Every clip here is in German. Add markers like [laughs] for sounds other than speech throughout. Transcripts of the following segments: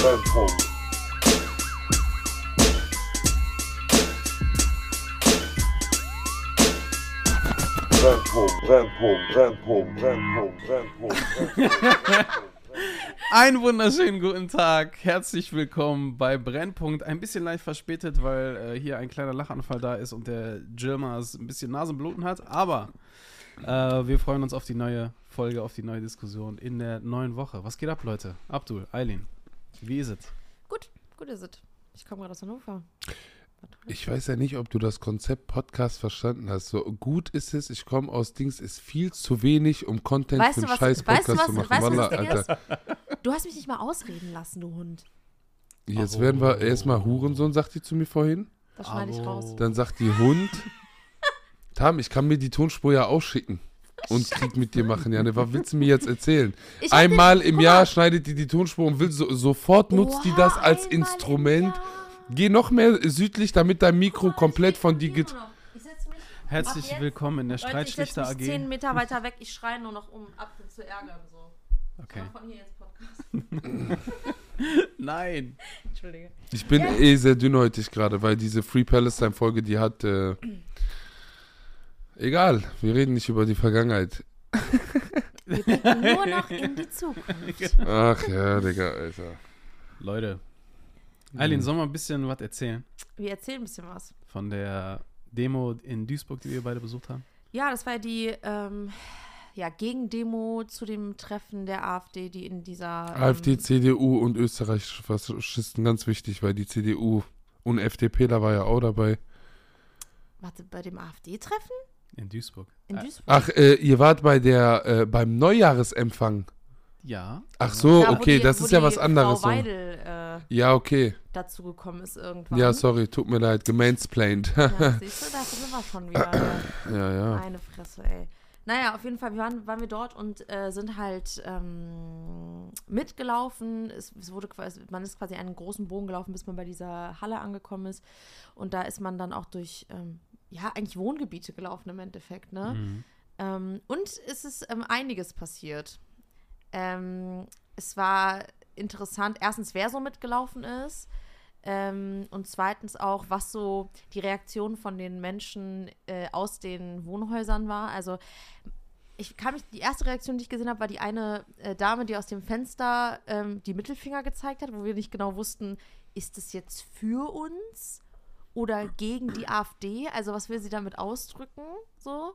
Brennpunkt. Brennpunkt, Brennpunkt, Brennpunkt, Brennpunkt, Brennpunkt, Brennpunkt. Einen wunderschönen guten Tag. Herzlich willkommen bei Brennpunkt. Ein bisschen leicht verspätet, weil äh, hier ein kleiner Lachanfall da ist und der Jilmas ein bisschen Nasenbluten hat. Aber äh, wir freuen uns auf die neue Folge, auf die neue Diskussion in der neuen Woche. Was geht ab, Leute? Abdul, Eileen, wie ist es? Gut, gut ist es. Ich komme gerade aus Hannover. Ich weiß ja nicht, ob du das Konzept Podcast verstanden hast. So gut ist es, ich komme aus Dings, ist viel zu wenig, um Content Weißt für einen scheiß weißt du, Podcast was- zu machen. weißt du, was Ding Alter. Du hast mich nicht mal ausreden lassen, du Hund. Jetzt Oh. werden wir erstmal Hurensohn, sagt die zu mir vorhin. Das schneide ich raus. Dann sagt die Hund. [laughs] Tam, ich kann mir die Tonspur ja ausschicken und Krieg mit dir machen. Ja, ne, was willst du mir jetzt erzählen? Ich Einmal im Jahr schneidet die die Tonspur und will so, sofort nutzt die das als Instrument. Geh noch mehr südlich, damit dein Mikro komplett von dir geht. Ich Herzlich willkommen in der ich Streitschlichter mich zehn AG. Meter weiter weg. Ich schreie nur noch, um Apfel zu ärgern. So. Okay. Von hier jetzt Podcast. [laughs] [laughs] Nein. Entschuldige. Ich bin eh sehr dünnhäutig gerade, weil diese Free Palestine Folge, die hat. Äh, egal, wir reden nicht über die Vergangenheit. Wir blicken nur noch in die Zukunft. Ach ja, Digga, Alter. Leute. Eileen, sollen wir ein bisschen was erzählen Wir erzählen ein bisschen was. von der Demo in Duisburg, die wir beide besucht haben? Ja, das war ja die ähm, ja, Gegendemo zu dem Treffen der AfD, die in dieser. Ähm, AfD, CDU und österreichische Faschisten ganz wichtig, weil die CDU und FDP, da war ja auch dabei. Warte, bei dem AfD-Treffen? In Duisburg. In Äh, Duisburg? Ach, äh, ihr wart bei der äh, beim Neujahresempfang. Ja. Ach so, Da, okay, die- das ist ja was anderes. Frau. Weidel äh, Ja, okay. dazu gekommen ist irgendwann. Ja, sorry, tut mir leid, gemansplained. Ja, [laughs] siehst du, da sind wir schon wieder. [clears throat] ja, ja. Eine Fresse, ey. Naja, auf jeden Fall, wir waren, waren wir dort und äh, sind halt ähm, mitgelaufen. Es, es wurde quasi, man ist quasi einen großen Bogen gelaufen, bis man bei dieser Halle angekommen ist. Und da ist man dann auch durch, ähm, ja, eigentlich Wohngebiete gelaufen im Endeffekt, ne? Mhm. Ähm, und es ist ähm, einiges passiert. Ähm, es war interessant, erstens, wer so mitgelaufen ist. Ähm, und zweitens auch, was so die Reaktion von den Menschen äh, aus den Wohnhäusern war. Also ich kann mich, die erste Reaktion, die ich gesehen habe, war die eine äh, Dame, die aus dem Fenster ähm, die Mittelfinger gezeigt hat, wo wir nicht genau wussten, ist es jetzt für uns oder gegen die AfD? Also was will sie damit ausdrücken? So.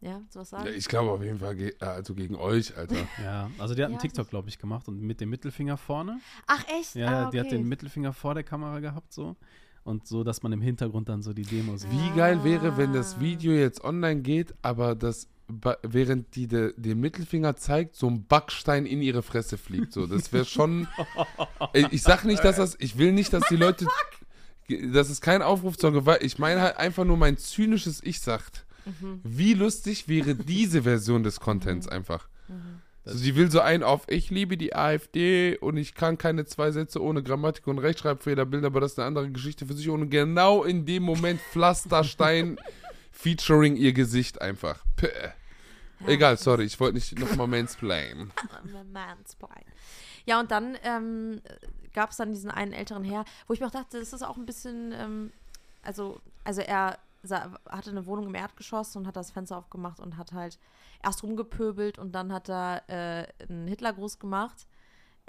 Ja, sowas sagen. Ich glaube auf jeden Fall, ge äh, also gegen euch, Alter. [laughs] Ja, also die hat einen Ja, TikTok, das- glaube ich, gemacht und mit dem Mittelfinger vorne. Ach echt? Ja, ah, die hat okay. den Mittelfinger vor der Kamera gehabt, so. Und so, dass man im Hintergrund dann so die Demos sieht. Wie geil wäre, wenn das Ah. Video jetzt online geht, aber das während die de, den Mittelfinger zeigt, so ein Backstein in ihre Fresse fliegt. So, das wäre schon. [laughs] Ich sag nicht, dass das. Ich will nicht, dass die Leute. Das ist kein Aufruf zur Gewalt. Ich meine halt einfach nur mein zynisches Ich sagt. Mhm. Wie lustig wäre diese Version des Contents einfach. Mhm. Also sie will so ein auf, ich liebe die AfD und ich kann keine zwei Sätze ohne Grammatik und Rechtschreibfehler bilden, aber das ist eine andere Geschichte für sich. Und genau in dem Moment Pflasterstein [laughs] featuring ihr Gesicht einfach. Päh. Egal, sorry, ich wollte nicht nochmal mansplainen. [laughs] Mansplain. Ja, und dann ähm, gab es dann diesen einen älteren Herr, wo ich mir auch dachte, das ist auch ein bisschen, ähm, also, also er sa- hatte eine Wohnung im Erdgeschoss und hat das Fenster aufgemacht und hat halt erst rumgepöbelt und dann hat er äh, einen Hitlergruß gemacht.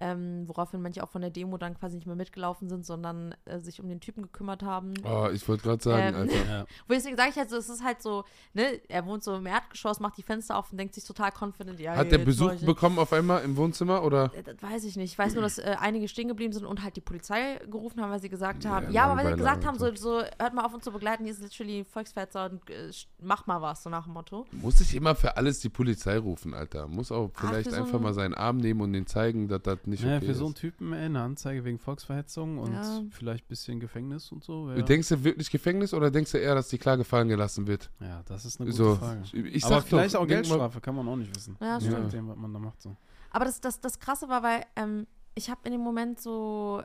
Ähm, woraufhin manche auch von der Demo dann quasi nicht mehr mitgelaufen sind, sondern äh, sich um den Typen gekümmert haben. Oh, ich wollte gerade sagen, Ähm, Alter. Ja. [laughs] Wo deswegen sage ich halt so, es ist halt so, ne, er wohnt so im Erdgeschoss, macht die Fenster auf und denkt sich total confident, ja, Hat der Besuch soll ich- bekommen auf einmal im Wohnzimmer oder? Äh, Das weiß ich nicht. Ich weiß nur, dass äh, einige stehen geblieben sind und halt die Polizei gerufen haben, weil sie gesagt haben, Ja, ja, aber weil sie gesagt haben, so, so hört mal auf uns zu begleiten, hier ist literally Volksverhetzer und äh, mach mal was, so nach dem Motto. Muss ich immer für alles die Polizei rufen, Alter? Muss auch vielleicht so einfach ein- mal seinen Arm nehmen und den zeigen, dass das nicht Naja, okay für so einen ist. Typen ey, eine Anzeige wegen Volksverhetzung und Ja. vielleicht ein bisschen Gefängnis und so. Ja, Denkst du wirklich Gefängnis oder denkst du eher, dass die Klage fallen gelassen wird? ja das ist eine gute So, Frage. ich Aber sag vielleicht doch, auch mal- Geldstrafe, kann man auch nicht wissen. Ja, Je stimmt. nachdem, was man da macht. So. Aber das, das, das Krasse war, weil ähm, ich habe in dem Moment so.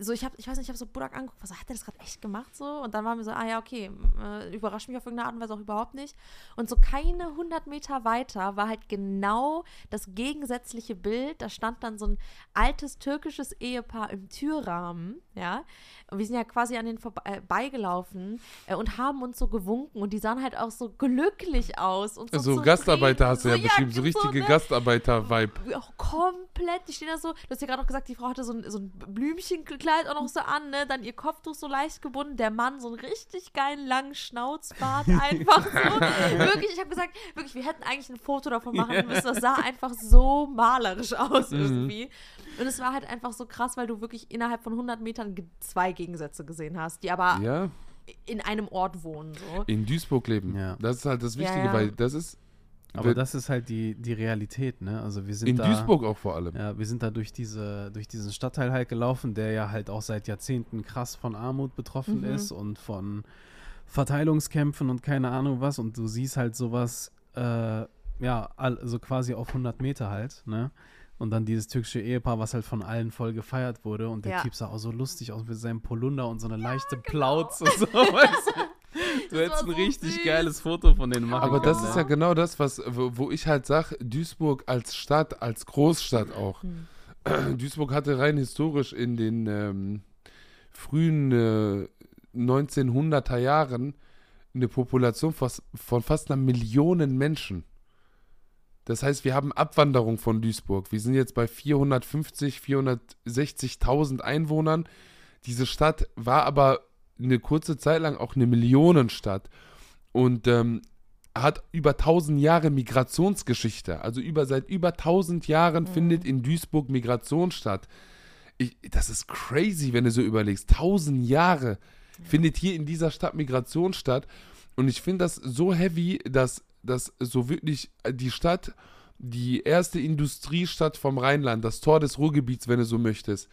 So, ich habe, ich weiß nicht, ich habe so Budak angeguckt, was hat der das gerade echt gemacht so? Und dann war mir so, ah ja, okay, äh, überrascht mich auf irgendeine Art und Weise auch überhaupt nicht. Und so keine 100 Meter weiter war halt genau das gegensätzliche Bild. Da stand dann so ein altes türkisches Ehepaar im Türrahmen, ja. Und wir sind ja quasi an denen vorbeigelaufen äh, und haben uns so gewunken und die sahen halt auch so glücklich aus. Und so, So Gastarbeiter hast du ja so, beschrieben, so richtige ne? Gastarbeiter-Vibe. auch komplett, die stehen da so, du hast ja gerade auch gesagt, die Frau hatte so ein, so ein Blümchenkleid auch noch so an, ne? Dann ihr Kopftuch so leicht gebunden, der Mann so einen richtig geilen langen Schnauzbart [laughs] einfach so. wirklich, ich habe gesagt, wirklich, wir hätten eigentlich ein Foto davon machen müssen. Das sah einfach so malerisch aus irgendwie. Und es war halt einfach so krass, weil du wirklich innerhalb von 100 Metern zwei Gegensätze gesehen hast, die aber Ja, in einem Ort wohnen. So. in Duisburg leben. Ja. Das ist halt das Wichtige, ja. weil das ist Aber das ist halt die, die Realität, ne? Also wir sind in da, Duisburg auch vor allem. Ja, wir sind da durch, diese, durch diesen Stadtteil halt gelaufen, der ja halt auch seit Jahrzehnten krass von Armut betroffen Mhm. ist und von Verteilungskämpfen und keine Ahnung was. Und du siehst halt sowas, äh, ja, all, so quasi auf 100 Meter halt, ne? Und dann dieses türkische Ehepaar, was halt von allen voll gefeiert wurde. Und der Ja. Typ sah auch so lustig aus mit seinem Polunder und so eine leichte Plauze. So, [laughs] weißt du? Du Das hättest ein so richtig süß. geiles Foto von denen machen Aber können. das ist ne? ja genau das, was, wo, wo ich halt sage, Duisburg als Stadt, als Großstadt auch. Hm. [clears throat] Duisburg hatte rein historisch in den ähm, frühen äh, 1900er Jahren eine Population von fast einer Million Menschen. Das heißt, wir haben Abwanderung von Duisburg. Wir sind jetzt bei 450, 460.000 Einwohnern. Diese Stadt war aber eine kurze Zeit lang auch eine Millionenstadt und ähm, hat über 1000 Jahre Migrationsgeschichte. Also über seit über 1000 Jahren findet in Duisburg Migration statt. Ich, das ist crazy, wenn du so überlegst. 1000 Jahre findet hier in dieser Stadt Migration statt. Und ich finde das so heavy, dass, dass so wirklich die Stadt, die erste Industriestadt vom Rheinland, das Tor des Ruhrgebiets, wenn du so möchtest,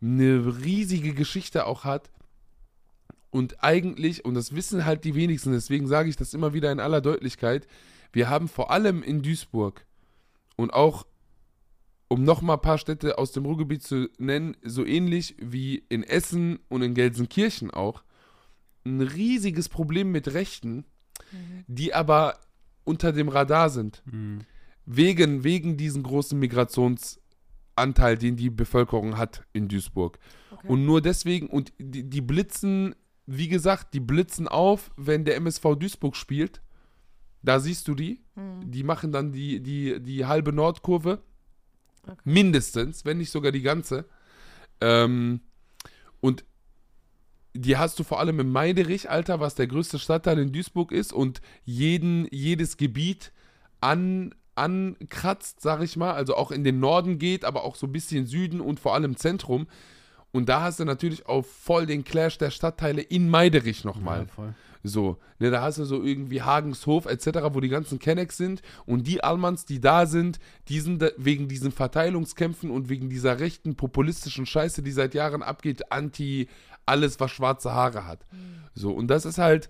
eine riesige Geschichte auch hat. Und eigentlich, und das wissen halt die wenigsten, deswegen sage ich das immer wieder in aller Deutlichkeit, wir haben vor allem in Duisburg und auch, um nochmal ein paar Städte aus dem Ruhrgebiet zu nennen, so ähnlich wie in Essen und in Gelsenkirchen auch, ein riesiges Problem mit Rechten, die aber unter dem Radar sind. Hm. Wegen, wegen diesen großen Migrationsanteil, den die Bevölkerung hat in Duisburg. Okay. Und nur deswegen, und die, die blitzen, wie gesagt, die blitzen auf, wenn der MSV Duisburg spielt. Da siehst du die. Hm. Die machen dann die, die, die halbe Nordkurve. Okay. Mindestens, wenn nicht sogar die ganze. Ähm, und die hast du vor allem im Meiderich, Alter, was der größte Stadtteil in Duisburg ist und jeden, jedes Gebiet an, ankratzt, sag ich mal, also auch in den Norden geht, aber auch so ein bisschen Süden und vor allem Zentrum. Und da hast du natürlich auch voll den Clash der Stadtteile in Meiderich nochmal. Ja, voll. So, ne, da hast du so irgendwie Hagenshof etc., wo die ganzen Kennex sind und die Almans, die da sind, die sind wegen diesen Verteilungskämpfen und wegen dieser rechten populistischen Scheiße, die seit Jahren abgeht, anti alles, was schwarze Haare hat. So, und das ist halt,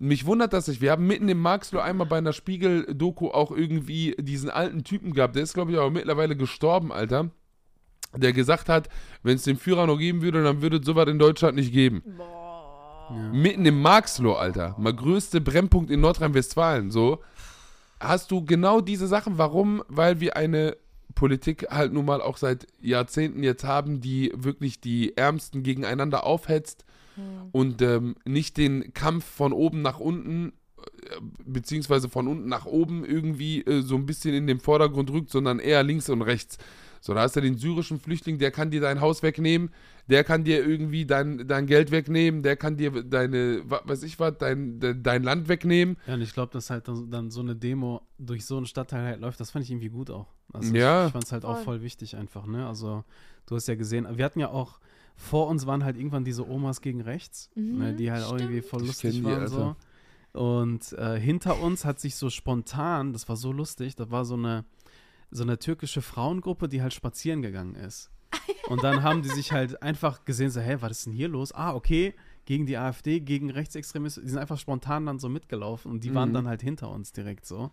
mich wundert das nicht. Wir haben mitten im Marxloh einmal bei einer Spiegel-Doku auch irgendwie diesen alten Typen gehabt, der ist, glaube ich, aber mittlerweile gestorben, Alter. Der gesagt hat, wenn es den Führer noch geben würde, dann würde es sowas in Deutschland nicht geben. Ja. Mitten im Marxloh, Alter. Mal größte Brennpunkt in Nordrhein-Westfalen, so. Hast du genau diese Sachen. Warum? Weil wir eine Politik halt nun mal auch seit Jahrzehnten jetzt haben, die wirklich die Ärmsten gegeneinander aufhetzt und ähm, nicht den Kampf von oben nach unten, äh, beziehungsweise von unten nach oben irgendwie äh, so ein bisschen in den Vordergrund rückt, sondern eher links und rechts. So, da hast du den syrischen Flüchtling, der kann dir dein Haus wegnehmen, der kann dir irgendwie dein, dein Geld wegnehmen, der kann dir deine, wa- weiß ich was, dein, de, dein Land wegnehmen. Ja, und ich glaube, dass halt dann, so eine Demo durch so einen Stadtteil halt läuft, das fand ich irgendwie gut auch. Also Ja. ich, ich fand es halt auch Voll. wichtig einfach, ne? Also du hast ja gesehen, wir hatten ja auch, vor uns waren halt irgendwann diese Omas gegen rechts, Mhm, ne, die halt auch irgendwie voll lustig die, waren Alter. so. Und äh, hinter uns hat sich so spontan, das war so lustig, da war so eine, so eine türkische Frauengruppe, die halt spazieren gegangen ist. [laughs] Und dann haben die sich halt einfach gesehen, so, hä, was ist denn hier los? Ah, okay, gegen die AfD, gegen Rechtsextremisten, die sind einfach spontan dann so mitgelaufen und die waren Mhm. dann halt hinter uns direkt so.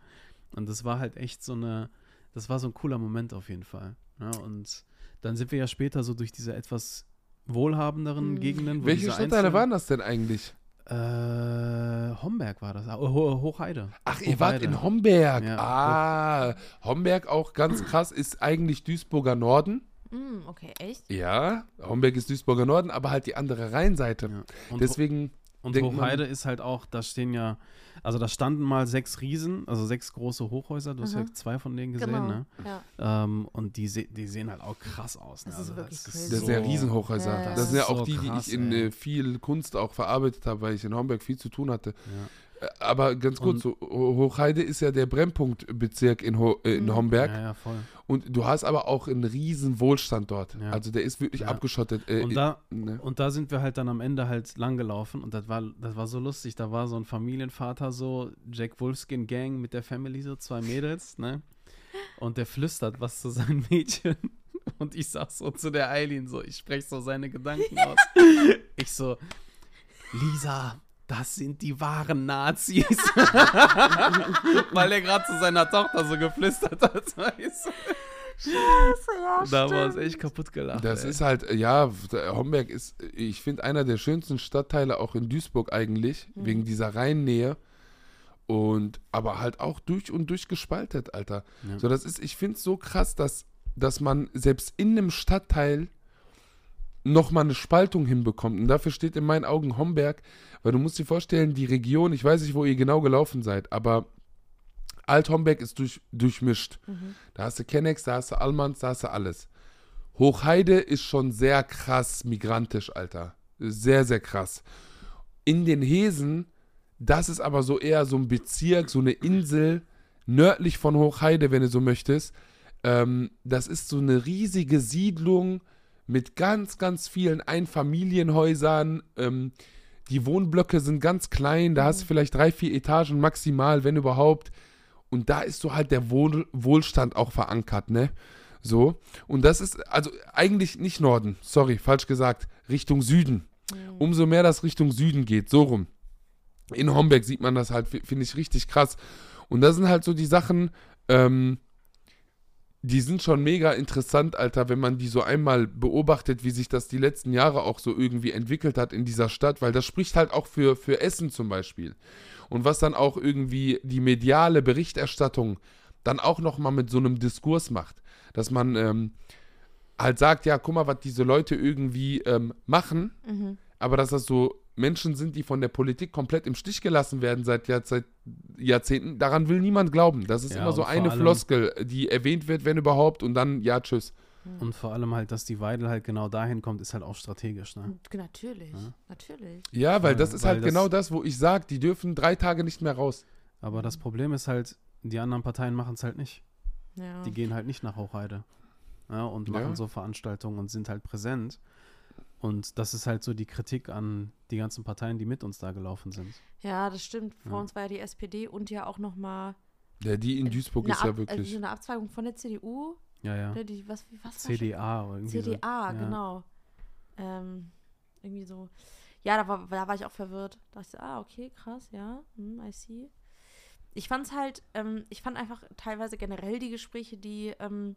Und das war halt echt so eine, das war so ein cooler Moment auf jeden Fall. Ja, und dann sind wir ja später so durch diese etwas wohlhabenderen Mhm. Gegenden. Wo Welche Stadtteile waren das denn eigentlich? Äh, Homberg war das. Ah, Ho Hochheide. Ach, ihr wart Hochheide. in Homberg. Ja, ah, Homberg auch ganz krass, ist eigentlich Duisburger Norden. Mm, okay, echt? Ja, Homberg ist Duisburger Norden, aber halt die andere Rheinseite. Ja. Und, Deswegen, und denkt man- Hochheide ist halt auch, da stehen ja, also da standen mal sechs Riesen, also sechs große Hochhäuser. Du hast ja Mhm. zwei von denen gesehen, Genau. ne? Ja. Ähm, und die, se die sehen halt auch krass aus. Ne? Das ist also wirklich das crazy. sind ja Riesenhochhäuser. Ja, ja. Das sind ja Das ist auch so die, die krass, ich in ey. äh, viel Kunst auch verarbeitet habe, weil ich in Homberg viel zu tun hatte. Ja. Aber ganz kurz, so, Ho- Hochheide ist ja der Brennpunktbezirk in, Ho äh, in Mhm. Homberg. Ja, ja, voll. Und du hast aber auch einen riesen Wohlstand dort. Ja. Also der ist wirklich Ja. abgeschottet. Äh, Und da, ne? Und da sind wir halt dann am Ende halt langgelaufen und das war, das war so lustig. Da war so ein Familienvater, so Jack Wolfskin Gang mit der Family, so zwei Mädels, ne? Und der flüstert was zu seinen Mädchen. [laughs] Und ich sag so zu der Eileen so, ich spreche so seine Gedanken [laughs] aus. Ich so, Lisa, das sind die wahren Nazis. [laughs] Weil er gerade zu seiner Tochter so geflüstert hat. Weißt du? da war es echt kaputt gelacht. Das ey. ist halt, ja, der Homberg ist, ich finde, einer der schönsten Stadtteile auch in Duisburg eigentlich, Mhm. wegen dieser Rheinnähe. Und, aber halt auch durch und durch gespaltet, Alter. Ja. So, das ist, ich finde es so krass, dass, dass man selbst in einem Stadtteil nochmal eine Spaltung hinbekommt. Und dafür steht in meinen Augen Homberg, weil du musst dir vorstellen, die Region, ich weiß nicht, wo ihr genau gelaufen seid, aber Alt-Homberg ist durch, durchmischt. Mhm. Da hast du Kennex, da hast du Almans, da hast du alles. Hochheide ist schon sehr krass migrantisch, Alter. Sehr, sehr krass. In den Hesen, das ist aber so eher so ein Bezirk, so eine Insel nördlich von Hochheide, wenn du so möchtest. Ähm, das ist so eine riesige Siedlung mit ganz, ganz vielen Einfamilienhäusern. Ähm, die Wohnblöcke sind ganz klein, da hast du vielleicht drei, vier Etagen maximal, wenn überhaupt. Und da ist so halt der Wohl Wohlstand auch verankert, ne? So. Und das ist, also eigentlich nicht Norden, sorry, falsch gesagt, Richtung Süden. Mhm. Umso mehr das Richtung Süden geht, so rum. In Homberg sieht man das halt, fi- finde ich richtig krass. Und das sind halt so die Sachen, ähm, die sind schon mega interessant, Alter, wenn man die so einmal beobachtet, wie sich das die letzten Jahre auch so irgendwie entwickelt hat in dieser Stadt, weil das spricht halt auch für, für Essen zum Beispiel. Und was dann auch irgendwie die mediale Berichterstattung dann auch nochmal mit so einem Diskurs macht. Dass man ähm, halt sagt, ja, guck mal, was diese Leute irgendwie ähm, machen, Mhm. aber dass das so Menschen sind, die von der Politik komplett im Stich gelassen werden seit, Jahr, seit Jahrzehnten, daran will niemand glauben. Das ist Ja, immer so eine allem- Floskel, die erwähnt wird, wenn überhaupt, und dann, ja, tschüss. Und vor allem halt, dass die Weidel halt genau dahin kommt, ist halt auch strategisch, ne? Natürlich, Ja. natürlich. Ja, weil das ist weil halt das- genau das, wo ich sage, die dürfen drei Tage nicht mehr raus. Aber das Problem ist halt, die anderen Parteien machen es halt nicht. Ja. Die gehen halt nicht nach Hochheide. Ja, und machen Ja. so Veranstaltungen und sind halt präsent. Und das ist halt so die Kritik an die ganzen Parteien, die mit uns da gelaufen sind. ja, das stimmt. Vor Ja. uns war ja die SPD und ja auch noch mal Ja, die in Duisburg eine, ist ja Ab- wirklich. also eine Abzweigung von der CDU. Ja, ja. Ne, die, was, wie- was CDA oder irgendwie CDA, so. Ja. genau. Ähm, irgendwie so. Ja, da war, da war ich auch verwirrt. Da dachte ich, so, ah, okay, krass, ja, hm, I see. Ich fand es halt, ähm, ich fand einfach teilweise generell die Gespräche, die ähm,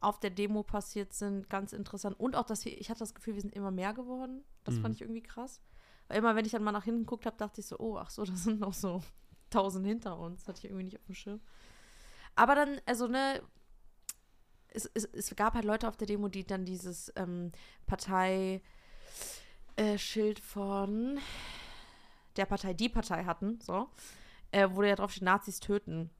auf der Demo passiert sind, ganz interessant. Und auch, dass wir, ich hatte das Gefühl, wir sind immer mehr geworden. Das Mhm. fand ich irgendwie krass. Weil immer, wenn ich dann mal nach hinten geguckt habe, dachte ich so, oh, ach so, [laughs] da sind noch so tausend hinter uns. Das hatte ich irgendwie nicht auf dem Schirm. Aber dann, also, ne, es, es, es gab halt Leute auf der Demo, die dann dieses ähm, Partei äh, von der Partei, die Partei hatten, so, äh, wo ja drauf steht, Nazis töten,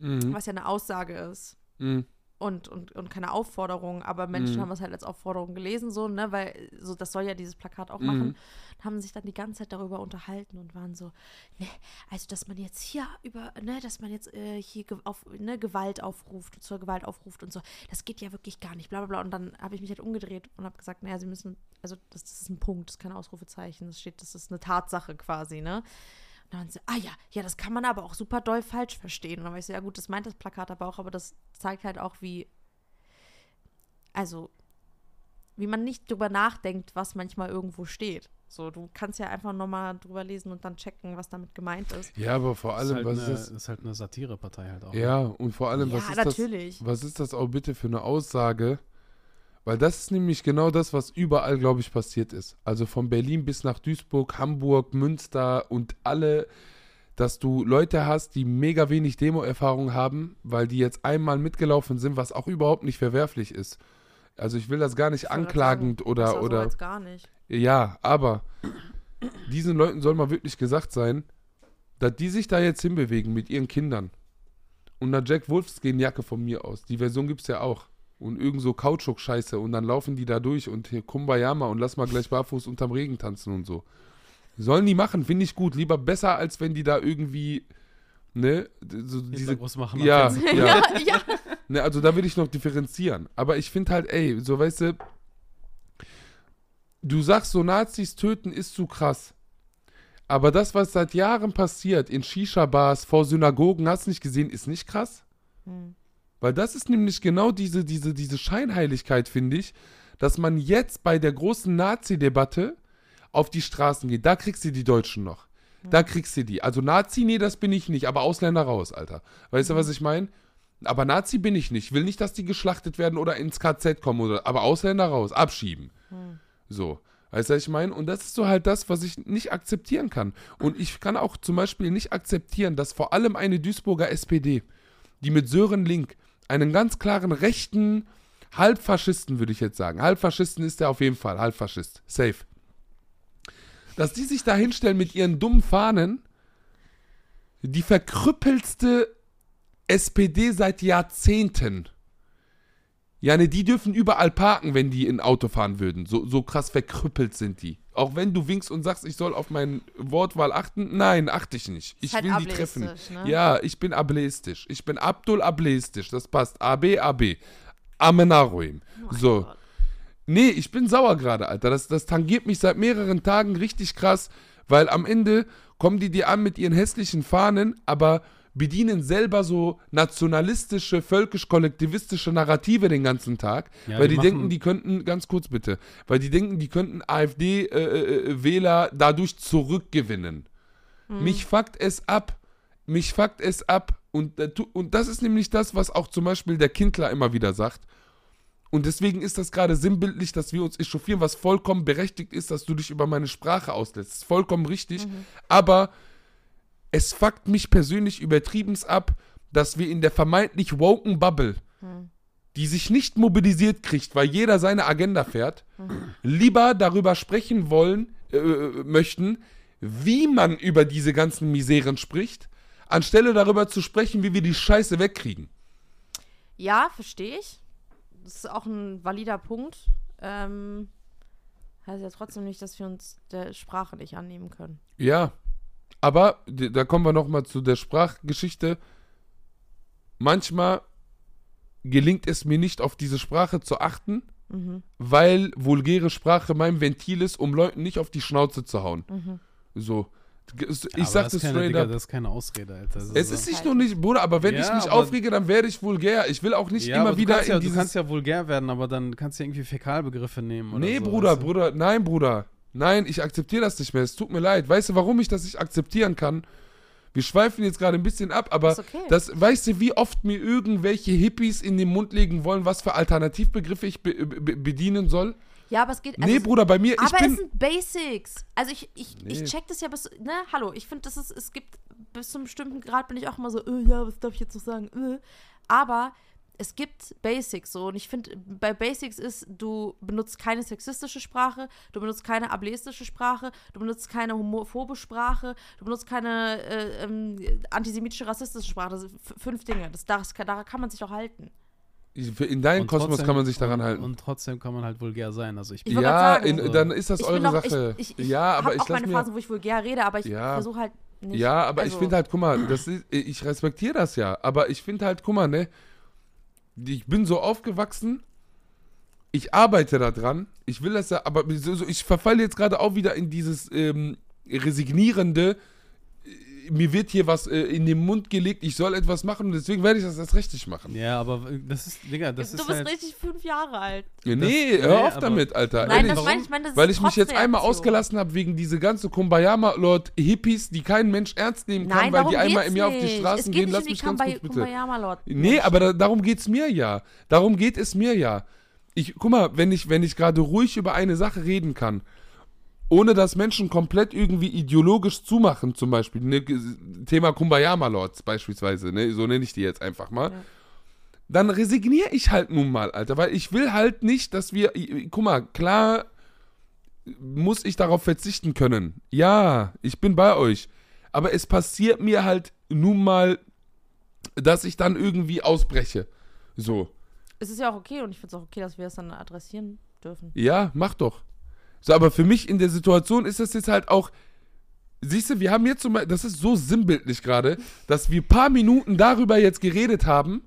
Mhm. was ja eine Aussage ist Mhm. Und, und, und keine Aufforderung, aber Menschen Mhm. haben es halt als Aufforderung gelesen, so, ne, weil so, das soll ja dieses Plakat auch Mhm. machen, haben sich dann die ganze Zeit darüber unterhalten und waren so, ne, also dass man jetzt hier über, ne, dass man jetzt äh, hier auf, ne, Gewalt aufruft, zur Gewalt aufruft und so, das geht ja wirklich gar nicht, bla bla bla. Und dann habe ich mich halt umgedreht und habe gesagt, naja, sie müssen, also das, das ist ein Punkt, das ist kein Ausrufezeichen, das steht, das ist eine Tatsache quasi, ne. Und dann sie, ah ja, ja, das kann man aber auch super doll falsch verstehen. Und dann war ich so, ja gut, das meint das Plakat aber auch, aber das zeigt halt auch, wie, also, wie man nicht drüber nachdenkt, was manchmal irgendwo steht. So, du kannst ja einfach nochmal drüber lesen und dann checken, was damit gemeint ist. Ja, aber vor Das ist allem, halt, was eine, ist das? ist halt eine Satirepartei halt auch. Ja, und vor allem, was ja, ist das? natürlich. Was ist das auch bitte für eine Aussage, Weil das ist nämlich genau das, was überall, glaube ich, passiert ist. Also von Berlin bis nach Duisburg, Hamburg, Münster und alle, dass du Leute hast, die mega wenig Demo-Erfahrung haben, weil die jetzt einmal mitgelaufen sind, was auch überhaupt nicht verwerflich ist. Also ich will das gar nicht anklagend sagen, oder, so oder als gar nicht. ja, aber diesen Leuten soll mal wirklich gesagt sein, dass die sich da jetzt hinbewegen mit ihren Kindern und einer Jack Wolfskin Jacke von mir aus, die Version gibt's ja auch und irgend so Kautschuk-Scheiße und dann laufen die da durch und hier Kumbayama und lass mal gleich barfuß unterm Regen tanzen und so. Sollen die machen, finde ich gut. Lieber besser, als wenn die da irgendwie, ne, so Diese diese, groß machen. ja, ja, [laughs] ja, ja. Ne, also da will ich noch differenzieren. Aber ich finde halt, ey, so weißt du, du sagst so, Nazis töten ist zu krass. Aber das, was seit Jahren passiert, in Shisha-Bars, vor Synagogen, hast du nicht gesehen, ist nicht krass? Hm. Weil das ist nämlich genau diese, diese, diese Scheinheiligkeit, finde ich, dass man jetzt bei der großen Nazi-Debatte auf die Straßen geht. Da kriegst du die Deutschen noch. Da kriegst du die. Also Nazi, nee, das bin ich nicht, aber Ausländer raus, Alter. Weißt du, was ich meine? Aber Nazi bin ich nicht. Will nicht, dass die geschlachtet werden oder ins KZ kommen oder. Aber Ausländer raus, abschieben. So. Weißt du, was ich meine? Und das ist so halt das, was ich nicht akzeptieren kann. Und ich kann auch zum Beispiel nicht akzeptieren, dass vor allem eine Duisburger SPD, die mit Sören Link einen ganz klaren rechten Halbfaschisten, würde ich jetzt sagen. Halbfaschisten ist der auf jeden Fall. Halbfaschist. Safe. Dass die sich da hinstellen mit ihren dummen Fahnen, die verkrüppelste SPD seit Jahrzehnten. Ja, ne, die dürfen überall parken, wenn die in Auto fahren würden. So, so krass verkrüppelt sind die. Auch wenn du winkst und sagst, ich soll auf meine Wortwahl achten, nein, achte ich nicht. Ich halt will die treffen. ne? Ja, ich bin ableistisch. Ich bin Abdul ableistisch. Das passt. AB, AB. Amenaroim. Oh so. Gott. Nee, ich bin sauer gerade, Alter. Das, das tangiert mich seit mehreren Tagen richtig krass, weil am Ende kommen die dir an mit ihren hässlichen Fahnen, aber bedienen selber so nationalistische, völkisch-kollektivistische Narrative den ganzen Tag, Ja, weil die die, denken, die könnten, ganz kurz bitte, weil die denken, die könnten AfD-Wähler dadurch zurückgewinnen. Mich fuckt es ab. Mich fuckt es ab. Und, äh, und das ist nämlich das, was auch zum Beispiel der Kindler immer wieder sagt. Und deswegen ist das gerade sinnbildlich, dass wir uns echauffieren, was vollkommen berechtigt ist, dass du dich über meine Sprache auslässt. Das ist vollkommen richtig. Aber es fuckt mich persönlich übertriebens ab, dass wir in der vermeintlich woken Bubble, die sich nicht mobilisiert kriegt, weil jeder seine Agenda fährt, lieber darüber sprechen wollen, äh, möchten, wie man über diese ganzen Miseren spricht, anstelle darüber zu sprechen, wie wir die Scheiße wegkriegen. Ja, verstehe ich. Das ist auch ein valider Punkt. Ähm, heißt ja trotzdem nicht, dass wir uns der Sprache nicht annehmen können. Ja, aber da kommen wir noch mal zu der Sprachgeschichte. Manchmal gelingt es mir nicht, auf diese Sprache zu achten, Mhm. weil vulgäre Sprache mein Ventil ist, um Leuten nicht auf die Schnauze zu hauen. Mhm. So. Ich Aber sag das das ist keine, straight Digga, up. Das ist keine Ausrede, Alter. Das Es so- ist nicht nur nicht, Bruder, aber wenn Ja, ich mich aufrege, dann werde ich vulgär. Ich will auch nicht ja, immer wieder du kannst, ja, in du dieses... kannst ja vulgär werden, aber dann kannst du ja irgendwie Fäkalbegriffe nehmen. Oder nee, so, Bruder, weißt du? Bruder, nein, Bruder. Nein, ich akzeptiere das nicht mehr. Es tut mir leid. Weißt du, warum ich das nicht akzeptieren kann? Wir schweifen jetzt gerade ein bisschen ab, aber Ist okay. das, weißt du, wie oft mir irgendwelche Hippies in den Mund legen wollen, was für Alternativbegriffe ich be be bedienen soll? Ja, aber es geht. also nee, Bruder, bei mir, Aber es sind Basics. Also ich, ich, Nee. ich check das ja bis, ne, hallo, ich finde, das ist, es gibt, bis zu einem bestimmten Grad bin ich auch immer so, äh, ja, was darf ich jetzt noch sagen, äh. Aber es gibt Basics so und ich finde, bei Basics ist, du benutzt keine sexistische Sprache, du benutzt keine ableistische Sprache, du benutzt keine homophobe Sprache, du benutzt keine äh, ähm, antisemitische, rassistische Sprache. Das sind fünf Dinge. Das, das, daran kann man sich auch halten. In deinem Und Kosmos trotzdem- kann man sich daran und, halten. Und trotzdem kann man halt vulgär sein. Also ich Ich ja, sagen, in, so. dann ist das ich eure auch, Sache. ich, ich, ich ja, aber habe ich auch meine. Phasen, wo ich vulgär rede, aber ich Ja. versuche halt nicht. Ja, aber ich also- finde halt, guck mal, das ist, ich respektiere das ja, aber ich finde halt, guck mal, ne, ich bin so aufgewachsen, ich arbeite da dran, ich will das ja, aber ich verfalle jetzt gerade auch wieder in dieses ähm, resignierende, mir wird hier was äh, in den Mund gelegt, ich soll etwas machen und deswegen werde ich das erst richtig machen. Ja, aber das ist, Digga, das du ist bist halt. richtig fünf Jahre alt. nee, nee, hör auf aber- damit, Alter. Nein, ehrlich. das meine ich, meine, das Weil ist ich mich jetzt einmal ausgelassen habe wegen diese ganze Kumbayama-Lord-Hippies, die kein Mensch ernst nehmen kann, Nein, weil die einmal im Jahr auf die. Straßen es gehen. nicht Lass um die mich ganz kurz bitte. Kumbayama-Lord. Nee, aber da, darum geht's mir ja. Darum geht es mir ja. ich, guck mal, wenn ich, wenn ich gerade ruhig über eine Sache reden kann, ohne dass Menschen komplett irgendwie ideologisch zumachen, zum Beispiel, ne, Thema Kumbaya Malords beispielsweise, ne, so nenne ich die jetzt einfach mal, Ja. dann resigniere ich halt nun mal, Alter, weil ich will halt nicht, dass wir, guck mal, klar muss ich darauf verzichten können. Ja, ich bin bei euch. Aber es passiert mir halt nun mal, dass ich dann irgendwie ausbreche. So. Es ist ja auch okay und ich finde es auch okay, dass wir das dann adressieren dürfen. Ja, mach doch. So, aber für mich in der Situation ist das jetzt halt auch. Siehst du, wir haben jetzt zum Beispiel, das ist so sinnbildlich gerade, dass wir paar Minuten darüber jetzt geredet haben,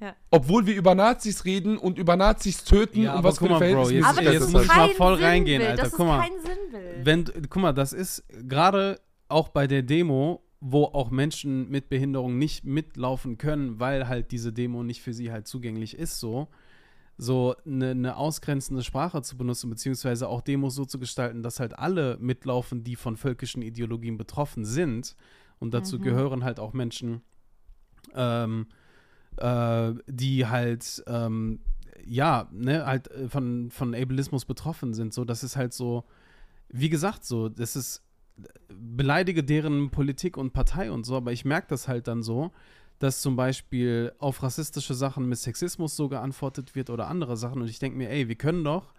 Ja. obwohl wir über Nazis reden und über Nazis töten Ja, und aber was guck mal, Bro, jetzt- Aber das jetzt ist muss ich mal kein voll Sinnbild. reingehen, Alter. Das Guck ist mal. kein Sinnbild. Wenn, guck mal, das ist gerade auch bei der Demo, wo auch Menschen mit Behinderung nicht mitlaufen können, weil halt diese Demo nicht für sie halt zugänglich ist, so, so eine, eine ausgrenzende Sprache zu benutzen, beziehungsweise auch Demos so zu gestalten, dass halt alle mitlaufen, die von völkischen Ideologien betroffen sind. Und dazu Mhm. gehören halt auch Menschen, ähm, äh, die halt, ähm, ja, ne, halt äh, von, von Ableismus betroffen sind. So, das ist halt so, wie gesagt, so, das ist, beleidige deren Politik und Partei und so, aber ich merke das halt dann so, dass zum Beispiel auf rassistische Sachen mit Sexismus so geantwortet wird oder andere Sachen und ich denke mir, ey, wir können doch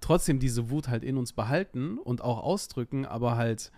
trotzdem diese Wut halt in uns behalten und auch ausdrücken, aber halt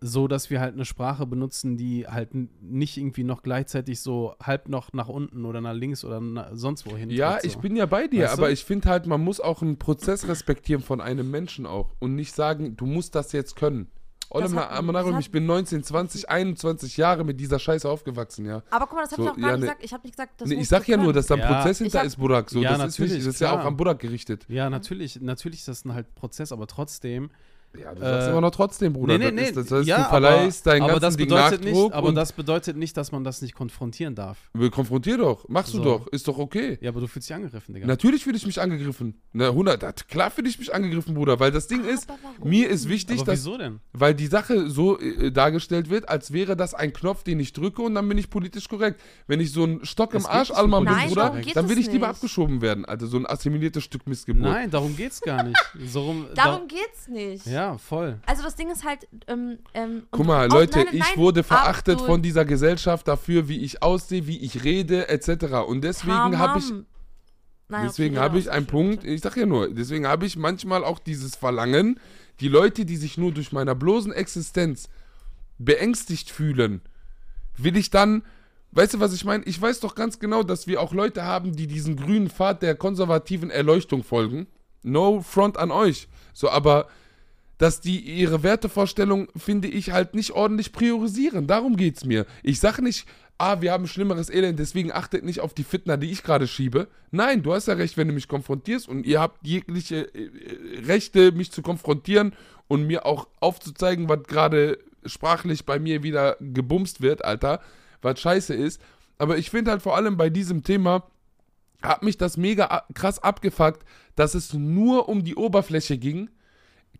so, dass wir halt eine Sprache benutzen, die halt nicht irgendwie noch gleichzeitig so halb noch nach unten oder nach links oder na, sonst wohin. Ja, tritt, so. ich bin ja bei dir, Weißt du? aber ich finde halt, man muss auch einen Prozess respektieren von einem Menschen auch und nicht sagen, du musst das jetzt können. Hat- Amanarum, ich bin 19, 20, 21 Jahre mit dieser Scheiße aufgewachsen, ja. Aber guck mal, das habe So, ich auch gar ja, nicht ne- gesagt. Ich habe nicht gesagt, das Nee, ich sag ja nur, können. dass da ein Ja. Prozess hinter hab- ist, Burak. So, Ja, das ist, nicht, natürlich, das ist ja auch an Burak gerichtet. Ja, natürlich, natürlich ist das ein halt Prozess, aber trotzdem. Ja, du sagst Äh, immer noch trotzdem, Bruder. nee, nee, nee. Das, ist, das heißt, ja, du verleihst deinen aber, aber ganzen das Ding bedeutet Nachdruck nicht, aber das bedeutet nicht, dass man das nicht konfrontieren darf. konfrontier doch, machst So. du doch, ist doch okay. Ja, aber du fühlst dich angegriffen, Digga. Natürlich fühle ich mich angegriffen. Na, 100, das- klar fühle ich mich angegriffen, Bruder, weil das Ding ist, mir ist wichtig, aber dass wieso denn? Weil die Sache so äh, dargestellt wird, als wäre das ein Knopf, den ich drücke und dann bin ich politisch korrekt. Wenn ich so ein Stock im Es geht Arsch Alman bin, Bruder, dann will ich lieber nicht. abgeschoben werden. Also so ein assimiliertes Stück Missgeburt. Nein, darum geht's gar nicht. So rum, Darum geht's nicht. da, Ja, voll. Also das Ding ist halt, ähm, ähm, Guck und mal, Leute, nein, nein, ich wurde verachtet Abdul, von dieser Gesellschaft dafür, wie ich aussehe, wie ich rede, etc. Und deswegen habe ich. Nein, deswegen okay, habe ich einen Punkt, ich sag ja nur, deswegen habe ich manchmal auch dieses Verlangen, die Leute, die sich nur durch meiner bloßen Existenz beängstigt fühlen, will ich dann, weißt du, was ich meine? Ich weiß doch ganz genau, dass wir auch Leute haben, die diesen grünen Pfad der konservativen Erleuchtung folgen. No front an euch. So, aber dass die ihre Wertevorstellung, finde ich, halt nicht ordentlich priorisieren. Darum geht's mir. Ich sage nicht, ah, wir haben schlimmeres Elend, deswegen achtet nicht auf die Fitner, die ich gerade schiebe. Nein, du hast ja recht, wenn du mich konfrontierst und ihr habt jegliche äh, äh, Rechte, mich zu konfrontieren und mir auch aufzuzeigen, was gerade sprachlich bei mir wieder gebumst wird, Alter, was scheiße ist. Aber ich finde halt vor allem bei diesem Thema, hat mich das mega krass abgefuckt, dass es nur um die Oberfläche ging.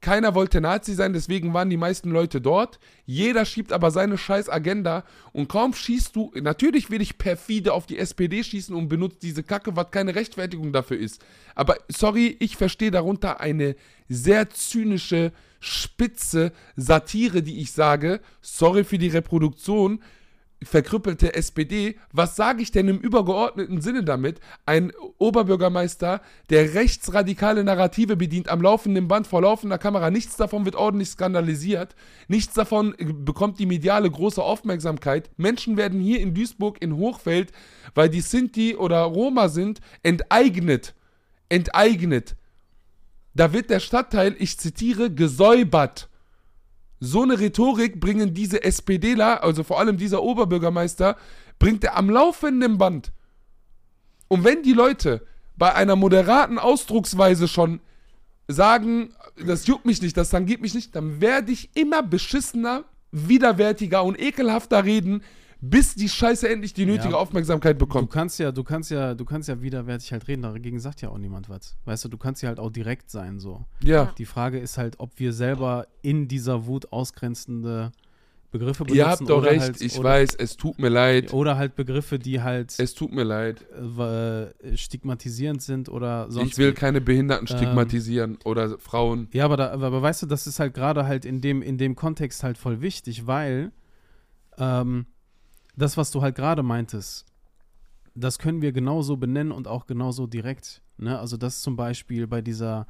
Keiner wollte Nazi sein, deswegen waren die meisten Leute dort. Jeder schiebt aber seine scheiß Agenda und kaum schießt du, natürlich will ich perfide auf die SPD schießen und benutzt diese Kacke, was keine Rechtfertigung dafür ist. Aber sorry, ich verstehe darunter eine sehr zynische, spitze Satire, die ich sage. Sorry für die Reproduktion verkrüppelte SPD, was sage ich denn im übergeordneten Sinne damit? Ein Oberbürgermeister, der rechtsradikale Narrative bedient am laufenden Band vor laufender Kamera, nichts davon wird ordentlich skandalisiert, nichts davon bekommt die mediale große Aufmerksamkeit. Menschen werden hier in Duisburg in Hochfeld, weil die Sinti oder Roma sind, enteignet. Enteignet. Da wird der Stadtteil, ich zitiere, gesäubert. So eine Rhetorik bringen diese SPDler, also vor allem dieser Oberbürgermeister, bringt er am laufenden Band. Und wenn die Leute bei einer moderaten Ausdrucksweise schon sagen, das juckt mich nicht, das tangiert mich nicht, dann werde ich immer beschissener, widerwärtiger und ekelhafter reden, bis die Scheiße endlich die nötige Ja. Aufmerksamkeit Du bekommt. kannst ja, du kannst ja, du kannst ja widerwärtig halt reden, dagegen sagt ja auch niemand was. Weißt du, du kannst ja halt auch direkt sein, so. Ja. Die Frage ist halt, ob wir selber in dieser Wut ausgrenzende Begriffe benutzen. Ihr habt doch oder recht, halt, ich oder, weiß, es tut mir leid. Oder halt Begriffe, die halt Es tut mir leid. äh, stigmatisierend sind oder sonst. Ich will wie. keine Behinderten Ähm, stigmatisieren oder Frauen. Ja, aber, da, aber weißt du, das ist halt gerade halt in dem, in dem Kontext halt voll wichtig, weil ähm, das, was du halt gerade meintest, das können wir genauso benennen und auch genauso direkt. Ne? Also, dass zum Beispiel bei dieser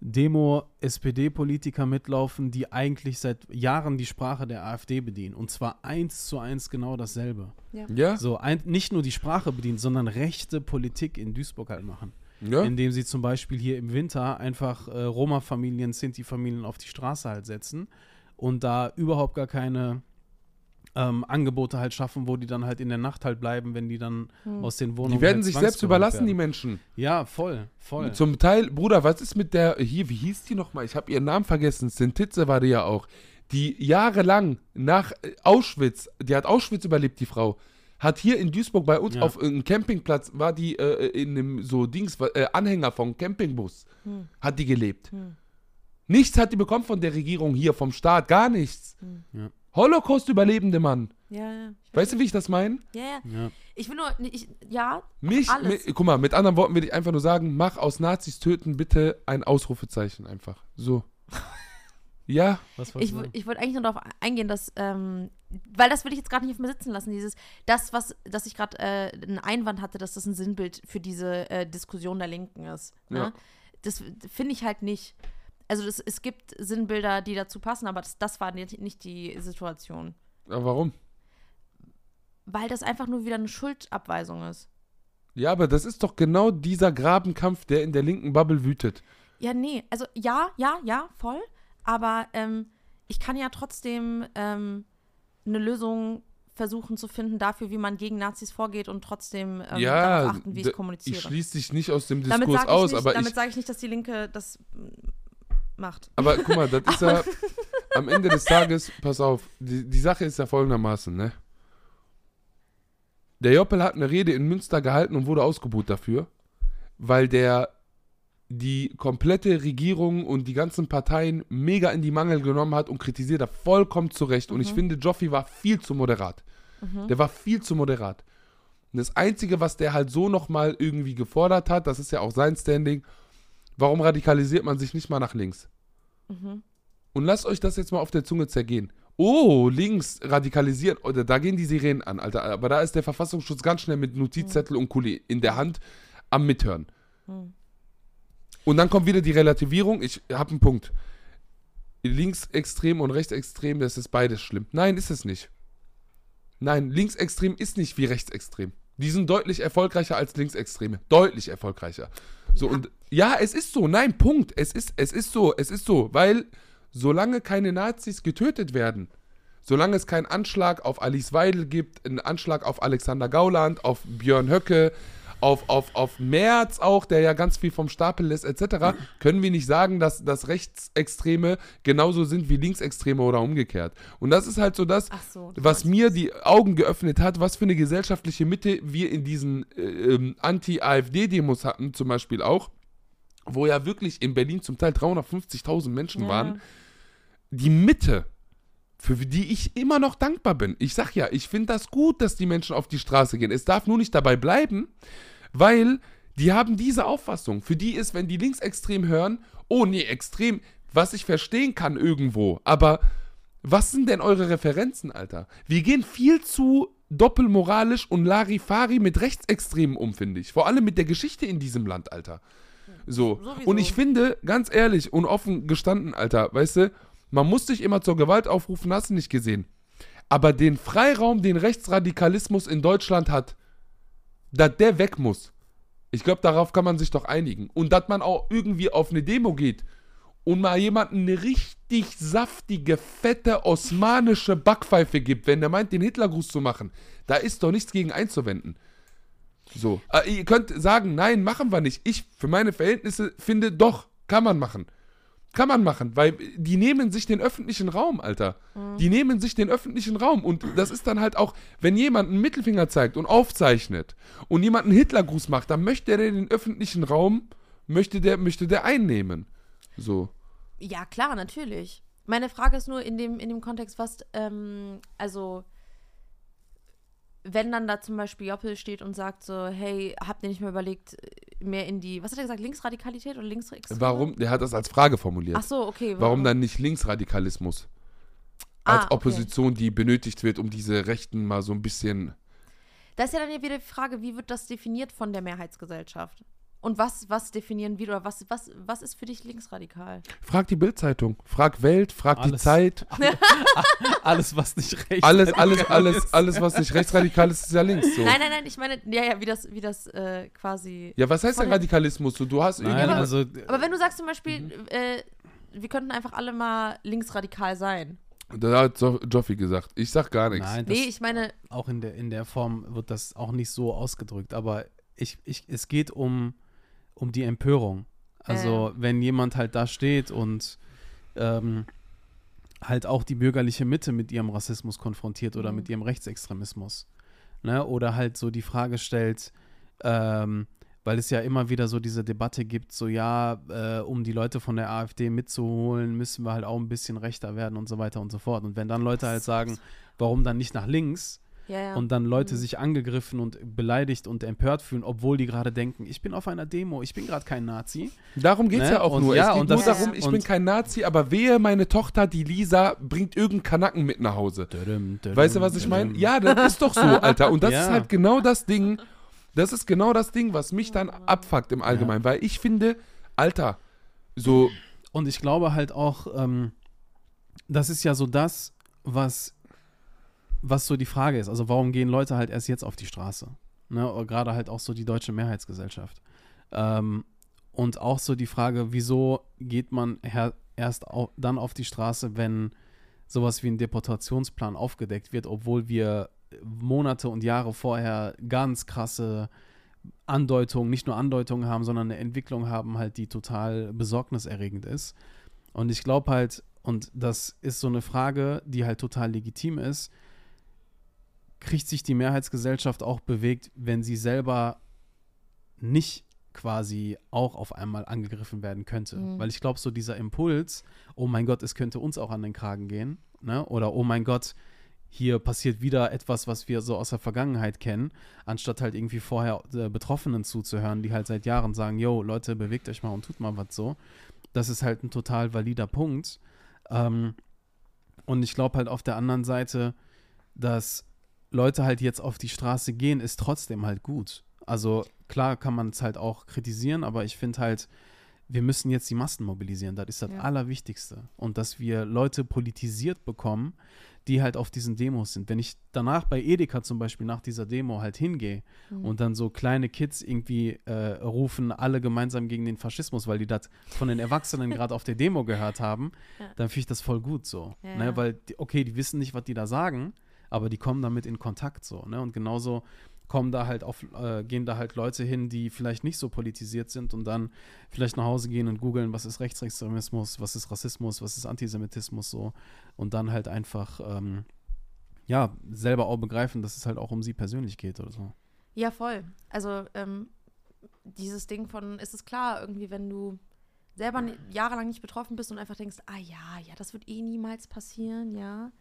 Demo SPD-Politiker mitlaufen, die eigentlich seit Jahren die Sprache der AfD bedienen. Und zwar eins zu eins genau dasselbe. Ja? So, ein, nicht nur die Sprache bedienen, sondern rechte Politik in Duisburg halt machen Ja? indem sie zum Beispiel hier im Winter einfach äh, Roma-Familien, Sinti-Familien auf die Straße halt setzen und da überhaupt gar keine ähm, Angebote halt schaffen, wo die dann halt in der Nacht halt bleiben, wenn die dann aus den Wohnungen Die werden halt sich selbst überlassen, die werden. Menschen. Ja, voll, voll. Zum Teil, Bruder, was ist mit der, hier, wie hieß die nochmal? Ich habe ihren Namen vergessen. Sintitze war die ja auch. Die jahrelang nach äh, Auschwitz, die hat Auschwitz überlebt, die Frau, hat hier in Duisburg bei uns Ja. auf einem Campingplatz, war die äh, in einem so Dings, äh, Anhänger vom Campingbus, hat die gelebt. Nichts hat die bekommen von der Regierung hier, vom Staat, gar nichts. Ja. Holocaust-Überlebende, Mann. Ja, ja. Ich Weißt du, wie ich das meine? Ja, ja. ja. Ich will nur, ich, ja, Mich, alles. mi- guck mal, mit anderen Worten will ich einfach nur sagen, mach aus Nazis töten bitte ein Ausrufezeichen einfach. So. [laughs] Ja, Was Ich, ich wollte eigentlich nur darauf eingehen, dass, ähm, weil das will ich jetzt gerade nicht auf mir sitzen lassen, dieses, das, was, dass ich gerade äh, einen Einwand hatte, dass das ein Sinnbild für diese äh, Diskussion der Linken ist. Ne? Ja. Das finde ich halt nicht. Also das, es gibt Sinnbilder, die dazu passen, aber das, das war nicht, die Situation. aber warum? Weil das einfach nur wieder eine Schuldabweisung ist. Ja, aber das ist doch genau dieser Grabenkampf, der in der linken Bubble wütet. Ja, nee, also ja, ja, ja, voll. Aber ähm, ich kann ja trotzdem ähm, eine Lösung versuchen zu finden dafür, wie man gegen Nazis vorgeht und trotzdem ähm, ja, darauf achten, wie ich kommuniziere. ich schließe dich nicht aus dem Diskurs aus, nicht- aber damit sage ich nicht, dass die Linke das macht. aber guck mal, das ist ja [laughs] am Ende des Tages, pass auf, die, die Sache ist ja folgendermaßen, ne? Der Joppel hat eine Rede in Münster gehalten und wurde ausgebuht dafür, weil der die komplette Regierung und die ganzen Parteien mega in die Mangel genommen hat und kritisiert hat, vollkommen zu Recht. Und ich finde, Joffi war viel zu moderat. Der war viel zu moderat. Und das Einzige, was der halt so nochmal irgendwie gefordert hat, das ist ja auch sein Standing, warum radikalisiert man sich nicht mal nach links? Und lasst euch das jetzt mal auf der Zunge zergehen. Oh, links radikalisieren, oder da gehen die Sirenen an, Alter. Aber da ist der Verfassungsschutz ganz schnell mit Notizzettel und Kuli in der Hand am Mithören. Und dann kommt wieder die Relativierung. Ich habe einen Punkt. Linksextrem und rechtsextrem, das ist beides schlimm. Nein, ist es nicht. Nein, linksextrem ist nicht wie rechtsextrem. Die sind deutlich erfolgreicher als linksextreme. Deutlich erfolgreicher. So und ja, es ist so. Nein, Punkt. Es ist es ist so, es ist so, weil solange keine Nazis getötet werden, solange es keinen Anschlag auf Alice Weidel gibt, einen Anschlag auf Alexander Gauland, auf Björn Höcke, auf, auf, auf Merz auch, der ja ganz viel vom Stapel lässt, etc., können wir nicht sagen, dass, dass Rechtsextreme genauso sind wie Linksextreme oder umgekehrt. Und das ist halt so das, so, was mir die Augen geöffnet hat, was für eine gesellschaftliche Mitte wir in diesen äh, ähm, Anti-AfD-Demos hatten, zum Beispiel auch, wo ja wirklich in Berlin zum Teil 350.000 Menschen Ja. waren. Die Mitte, für die ich immer noch dankbar bin. Ich sag ja, ich finde das gut, dass die Menschen auf die Straße gehen. Es darf nur nicht dabei bleiben, weil die haben diese Auffassung. Für die ist, wenn die linksextrem hören, oh nee, extrem, was ich verstehen kann irgendwo, aber was sind denn eure Referenzen, Alter? Wir gehen viel zu doppelmoralisch und Larifari mit Rechtsextremen um, finde ich. Vor allem mit der Geschichte in diesem Land, Alter. So. Sowieso. Und ich finde, ganz ehrlich und offen gestanden, Alter, weißt du, man muss sich immer zur Gewalt aufrufen, hast du nicht gesehen. Aber den Freiraum, den Rechtsradikalismus in Deutschland hat, dass der weg muss. Ich glaube, darauf kann man sich doch einigen. Und dass man auch irgendwie auf eine Demo geht und mal jemanden eine richtig saftige, fette osmanische Backpfeife gibt, wenn der meint, den Hitlergruß zu machen, da ist doch nichts gegen einzuwenden. So. Äh, ihr könnt sagen, nein, machen wir nicht. Ich, für meine Verhältnisse, finde, doch, kann man machen. Kann man machen, weil die nehmen sich den öffentlichen Raum, Alter. Die nehmen sich den öffentlichen Raum. Und das ist dann halt auch, wenn jemand einen Mittelfinger zeigt und aufzeichnet und jemand einen Hitlergruß macht, dann möchte der den öffentlichen Raum, möchte der, möchte der einnehmen. So. Ja, klar, natürlich. Meine Frage ist nur in dem, in dem Kontext, was, ähm, also, wenn dann da zum Beispiel Joppel steht und sagt so, hey, habt ihr nicht mal überlegt, mehr in die, was hat er gesagt, Linksradikalität oder Linksextreme? Warum? Der hat das als Frage formuliert. Ach so, okay. Warum dann nicht Linksradikalismus? Ah, Als okay. Opposition, die benötigt wird, um diese Rechten mal so ein bisschen. Da ist ja dann ja wieder die Frage, wie wird das definiert von der Mehrheitsgesellschaft? Und was, was definieren wir oder was, was, was ist für dich linksradikal? Frag die Bildzeitung, frag Welt, frag die Alles. Zeit. [laughs] Alles, was nicht recht Alles, alles, alles, alles, was nicht rechtsradikal ist, ist ja links. So. Nein, nein, nein, ich meine, ja, ja, wie das, wie das äh, quasi. Ja, was heißt denn Radikalismus? So, du hast Nein, irgendwie. also Aber wenn du sagst zum Beispiel, Mhm. äh, wir könnten einfach alle mal linksradikal sein. Da hat Jo- Joffi gesagt. Ich sag gar nichts. nein, das, Nee, ich meine, auch in der, in der Form wird das auch nicht so ausgedrückt, aber ich, ich, es geht um, um die Empörung. Also, wenn jemand halt da steht und ähm, halt auch die bürgerliche Mitte mit ihrem Rassismus konfrontiert oder Mhm. mit ihrem Rechtsextremismus. Ne? Oder halt so die Frage stellt, ähm, weil es ja immer wieder so diese Debatte gibt, so ja, äh, um die Leute von der AfD mitzuholen, müssen wir halt auch ein bisschen rechter werden und so weiter und so fort. Und wenn dann Leute halt sagen, warum dann nicht nach links, ja, ja. und dann Leute Mhm. sich angegriffen und beleidigt und empört fühlen, obwohl die gerade denken, ich bin auf einer Demo, ich bin gerade kein Nazi. Darum geht's Ne? ja auch Und nur. ja, es geht und nur das- darum, ich bin kein Nazi, aber wehe, meine Tochter, die Lisa, bringt irgendeinen Kanacken mit nach Hause. Weißt du, was ich meine? Ja, das ist doch so, Alter. Und das [laughs] Ja. ist halt genau das Ding. Das ist genau das Ding, was mich dann abfuckt im Allgemeinen. Weil ich finde, Alter, so, Und ich glaube halt auch, ähm, das ist ja so das, was, was so die Frage ist. Also warum gehen Leute halt erst jetzt auf die Straße? Ne? Gerade halt auch so die deutsche Mehrheitsgesellschaft. Ähm, und auch so die Frage, wieso geht man erst au dann auf die Straße, wenn sowas wie ein Deportationsplan aufgedeckt wird, obwohl wir Monate und Jahre vorher ganz krasse Andeutungen, nicht nur Andeutungen haben, sondern eine Entwicklung haben halt, die total besorgniserregend ist. Und ich glaube halt, und das ist so eine Frage, die halt total legitim ist, kriegt sich die Mehrheitsgesellschaft auch bewegt, wenn sie selber nicht quasi auch auf einmal angegriffen werden könnte. Mhm. Weil ich glaube, so dieser Impuls, oh mein Gott, es könnte uns auch an den Kragen gehen, ne? oder oh mein Gott, hier passiert wieder etwas, was wir so aus der Vergangenheit kennen, anstatt halt irgendwie vorher äh, Betroffenen zuzuhören, die halt seit Jahren sagen, yo, Leute, bewegt euch mal und tut mal was so. Das ist halt ein total valider Punkt. Ähm, und ich glaube halt auf der anderen Seite, dass Leute halt jetzt auf die Straße gehen, ist trotzdem halt gut. Also klar kann man es halt auch kritisieren, aber ich finde halt, wir müssen jetzt die Massen mobilisieren. Das ist das Ja. Allerwichtigste. Und dass wir Leute politisiert bekommen, die halt auf diesen Demos sind. Wenn ich danach bei Edeka zum Beispiel nach dieser Demo halt hingehe Mhm. und dann so kleine Kids irgendwie äh, rufen alle gemeinsam gegen den Faschismus, weil die das von den Erwachsenen [laughs] gerade auf der Demo gehört haben, Ja. dann finde ich das voll gut so. Ja, ne? Weil, okay, die wissen nicht, was die da sagen, aber die kommen damit in Kontakt so. Ne? Und genauso kommen da halt auf, äh, gehen da halt Leute hin, die vielleicht nicht so politisiert sind und dann vielleicht nach Hause gehen und googeln, was ist Rechtsextremismus, was ist Rassismus, was ist Antisemitismus so und dann halt einfach ähm, ja, selber auch begreifen, dass es halt auch um sie persönlich geht oder so. Ja, voll. Also ähm, dieses Ding von, ist es klar, irgendwie, wenn du selber jahrelang nicht betroffen bist und einfach denkst, ah ja, ja, das wird eh niemals passieren, ja.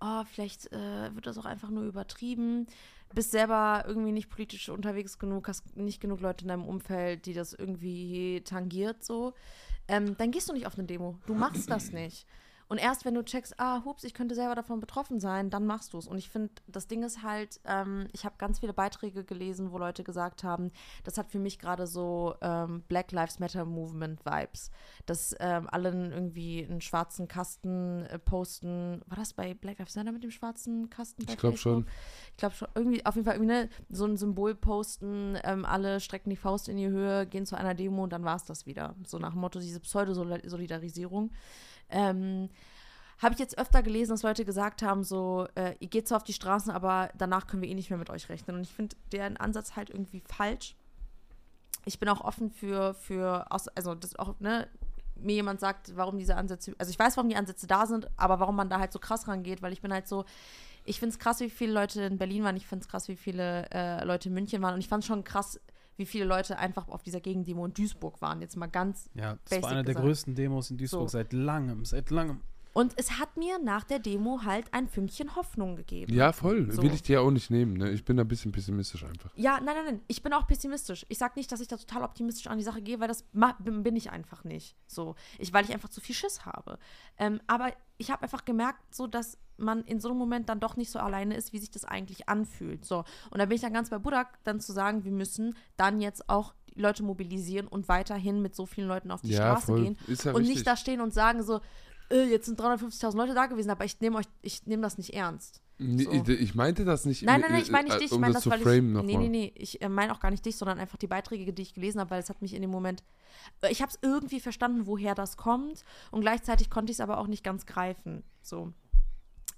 Oh, vielleicht äh, wird das auch einfach nur übertrieben. Bist selber irgendwie nicht politisch unterwegs genug, hast nicht genug Leute in deinem Umfeld, die das irgendwie tangiert, so. Ähm, dann gehst du nicht auf eine Demo. Du machst das [clears throat] nicht. Und erst wenn du checkst, ah, hups, ich könnte selber davon betroffen sein, dann machst du es. Und ich finde, das Ding ist halt, ähm, ich habe ganz viele Beiträge gelesen, wo Leute gesagt haben, das hat für mich gerade so ähm, Black Lives Matter Movement Vibes. Dass ähm, alle irgendwie einen schwarzen Kasten äh, posten. War das bei Black Lives Matter mit dem schwarzen Kasten? Ich glaub schon. Ich glaube schon. Irgendwie, auf jeden Fall irgendwie ne, so ein Symbol posten, ähm, alle strecken die Faust in die Höhe, gehen zu einer Demo und dann war es das wieder. So nach dem Motto, diese Pseudo-Solidarisierung. Ähm, habe ich jetzt öfter gelesen, dass Leute gesagt haben, so, äh, ihr geht zwar auf die Straßen, aber danach können wir eh nicht mehr mit euch rechnen. Und ich finde deren Ansatz halt irgendwie falsch. Ich bin auch offen für, für also das auch, ne, mir jemand sagt, warum diese Ansätze, also ich weiß, warum die Ansätze da sind, aber warum man da halt so krass rangeht, weil ich bin halt so, ich finde es krass, wie viele Leute in Berlin waren, ich finde es krass, wie viele äh, Leute in München waren und ich fand schon krass, wie viele Leute einfach auf dieser Gegendemo in Duisburg waren. Jetzt mal ganz Ja, das war eine der gesagt. größten Demos in Duisburg So. seit langem, seit langem. Und es hat mir nach der Demo halt ein Fünkchen Hoffnung gegeben. Ja, voll. So. Will ich dir auch nicht nehmen. Ne? Ich bin da ein bisschen pessimistisch einfach. Ja, nein, nein, nein. Ich bin auch pessimistisch. Ich sag nicht, dass ich da total optimistisch an die Sache gehe, weil das bin, ich einfach nicht. So, ich, weil ich einfach zu viel Schiss habe. Ähm, aber ich habe einfach gemerkt, so dass man in so einem Moment dann doch nicht so alleine ist, wie sich das eigentlich anfühlt. So, und da bin ich dann ganz bei Budak, dann zu sagen, wir müssen dann jetzt auch Leute mobilisieren und weiterhin mit so vielen Leuten auf die Ja, Straße voll. gehen und richtig. nicht da stehen und sagen so, äh, jetzt sind 350.000 Leute da gewesen, aber ich nehme euch, ich nehme das nicht ernst. So. Ich, ich meinte das nicht. Nein, im- nein, nein, ich meine nicht äh, dich, ich meine das das, weil ich. Nee, nee, nee, ich äh, meine auch gar nicht dich, sondern einfach die Beiträge, die ich gelesen habe, weil es hat mich in dem Moment. äh, Ich habe es irgendwie verstanden, woher das kommt und gleichzeitig konnte ich es aber auch nicht ganz greifen. So.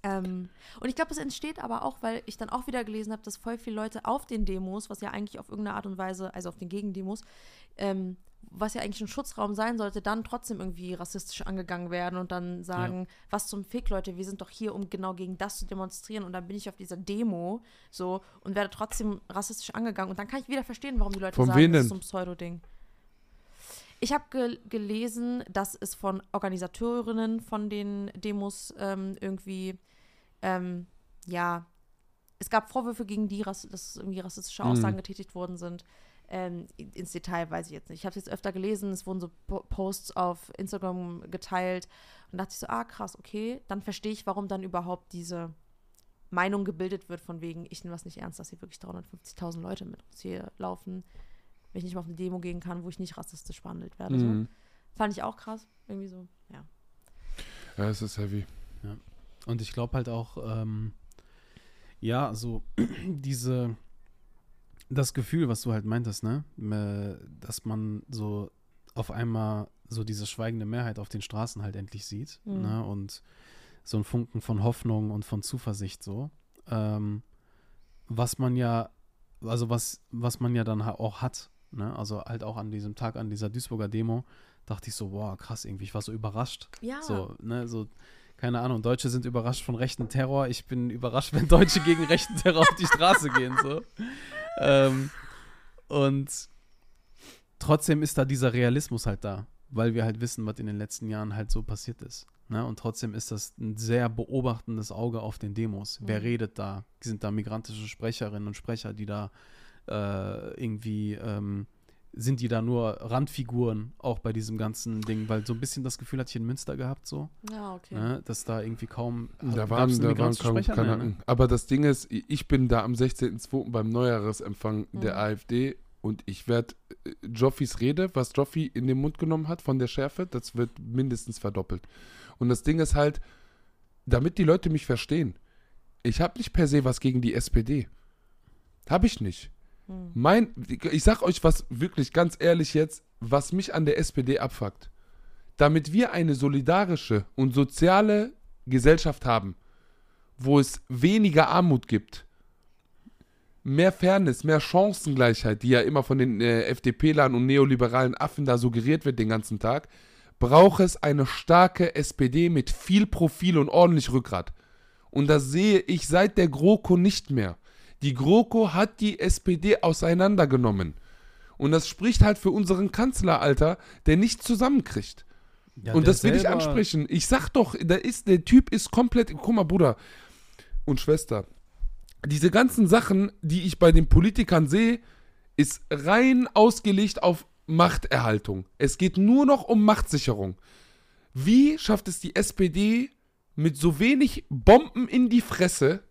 Ähm, und ich glaube, es entsteht aber auch, weil ich dann auch wieder gelesen habe, dass voll viele Leute auf den Demos, was ja eigentlich auf irgendeine Art und Weise, also auf den Gegendemos, ähm, was ja eigentlich ein Schutzraum sein sollte, dann trotzdem irgendwie rassistisch angegangen werden und dann sagen, was zum Fick, Leute, wir sind doch hier, um genau gegen das zu demonstrieren und dann bin ich auf dieser Demo so und werde trotzdem rassistisch angegangen und dann kann ich wieder verstehen, warum die Leute Von sagen, das ist so ein Pseudo-Ding. Ich habe gel gelesen, dass es von Organisatorinnen von den Demos ähm, irgendwie, ähm, ja, es gab Vorwürfe gegen die, dass irgendwie rassistische Mhm. Aussagen getätigt worden sind. Ähm, ins Detail weiß ich jetzt nicht. Ich habe es jetzt öfter gelesen, es wurden so Po- Posts auf Instagram geteilt und dachte ich so, ah krass, okay, dann verstehe ich, warum dann überhaupt diese Meinung gebildet wird von wegen, ich nehme das nicht ernst, dass hier wirklich 350.000 Leute mit uns hier laufen, wenn ich nicht mal auf eine Demo gehen kann, wo ich nicht rassistisch behandelt werde. Mhm. So. Fand ich auch krass, irgendwie so, ja. Ja, es ist heavy. Und ich glaube halt auch, ähm, ja, so [clears throat] diese, das Gefühl, was du halt meintest, ne, Äh, dass man so auf einmal so diese schweigende Mehrheit auf den Straßen halt endlich sieht, Mhm. ne, und so ein Funken von Hoffnung und von Zuversicht so, ähm, was man ja, also was, was man ja dann auch hat, ne, also halt auch an diesem Tag, an dieser Duisburger Demo, dachte ich so, wow, krass, irgendwie, ich war so überrascht, Ja, so, ne, so, keine Ahnung, Deutsche sind überrascht von rechten Terror. Ich bin überrascht, [laughs] wenn Deutsche gegen rechten Terror auf die Straße gehen, so. Ähm, und trotzdem ist da dieser Realismus halt da, weil wir halt wissen, was in den letzten Jahren halt so passiert ist. Ne? Und trotzdem ist das ein sehr beobachtendes Auge auf den Demos. Wer Mhm. redet da? Sind da migrantische Sprecherinnen und Sprecher, die da äh, irgendwie ähm, sind die da nur Randfiguren auch bei diesem ganzen Ding, weil so ein bisschen das Gefühl hatte ich in Münster gehabt, so, ja, okay. ne, dass da irgendwie kaum. Da waren, da waren kaum? Nee, Kanaken. ne? Aber das Ding ist, ich bin da am 16.02. beim Neujahresempfang der Mhm. AfD und ich werde äh, Joffis Rede, was Joffi in den Mund genommen hat von der Schärfe, das wird mindestens verdoppelt. Und das Ding ist halt, damit die Leute mich verstehen, ich habe nicht per se was gegen die SPD. Habe ich nicht. Hm. Mein, ich sag euch was wirklich ganz ehrlich jetzt, was mich an der SPD abfuckt. Damit wir eine solidarische und soziale Gesellschaft haben, wo es weniger Armut gibt, mehr Fairness, mehr Chancengleichheit, die ja immer von den äh, FDP-Lern und neoliberalen Affen da suggeriert wird den ganzen Tag, braucht es eine starke SPD mit viel Profil und ordentlich Rückgrat. Und das sehe ich seit der GroKo nicht mehr. Die GroKo hat die SPD auseinandergenommen. Und das spricht halt für unseren Kanzler, Alter, der nicht zusammenkriegt. Ja, und das will ich ansprechen. Ich sag doch, da ist, der Typ ist komplett. Guck mal, Bruder und Schwester. Diese ganzen Sachen, die ich bei den Politikern sehe, ist rein ausgelegt auf Machterhaltung. Es geht nur noch um Machtsicherung. Wie schafft es die SPD mit so wenig Bomben in die Fresse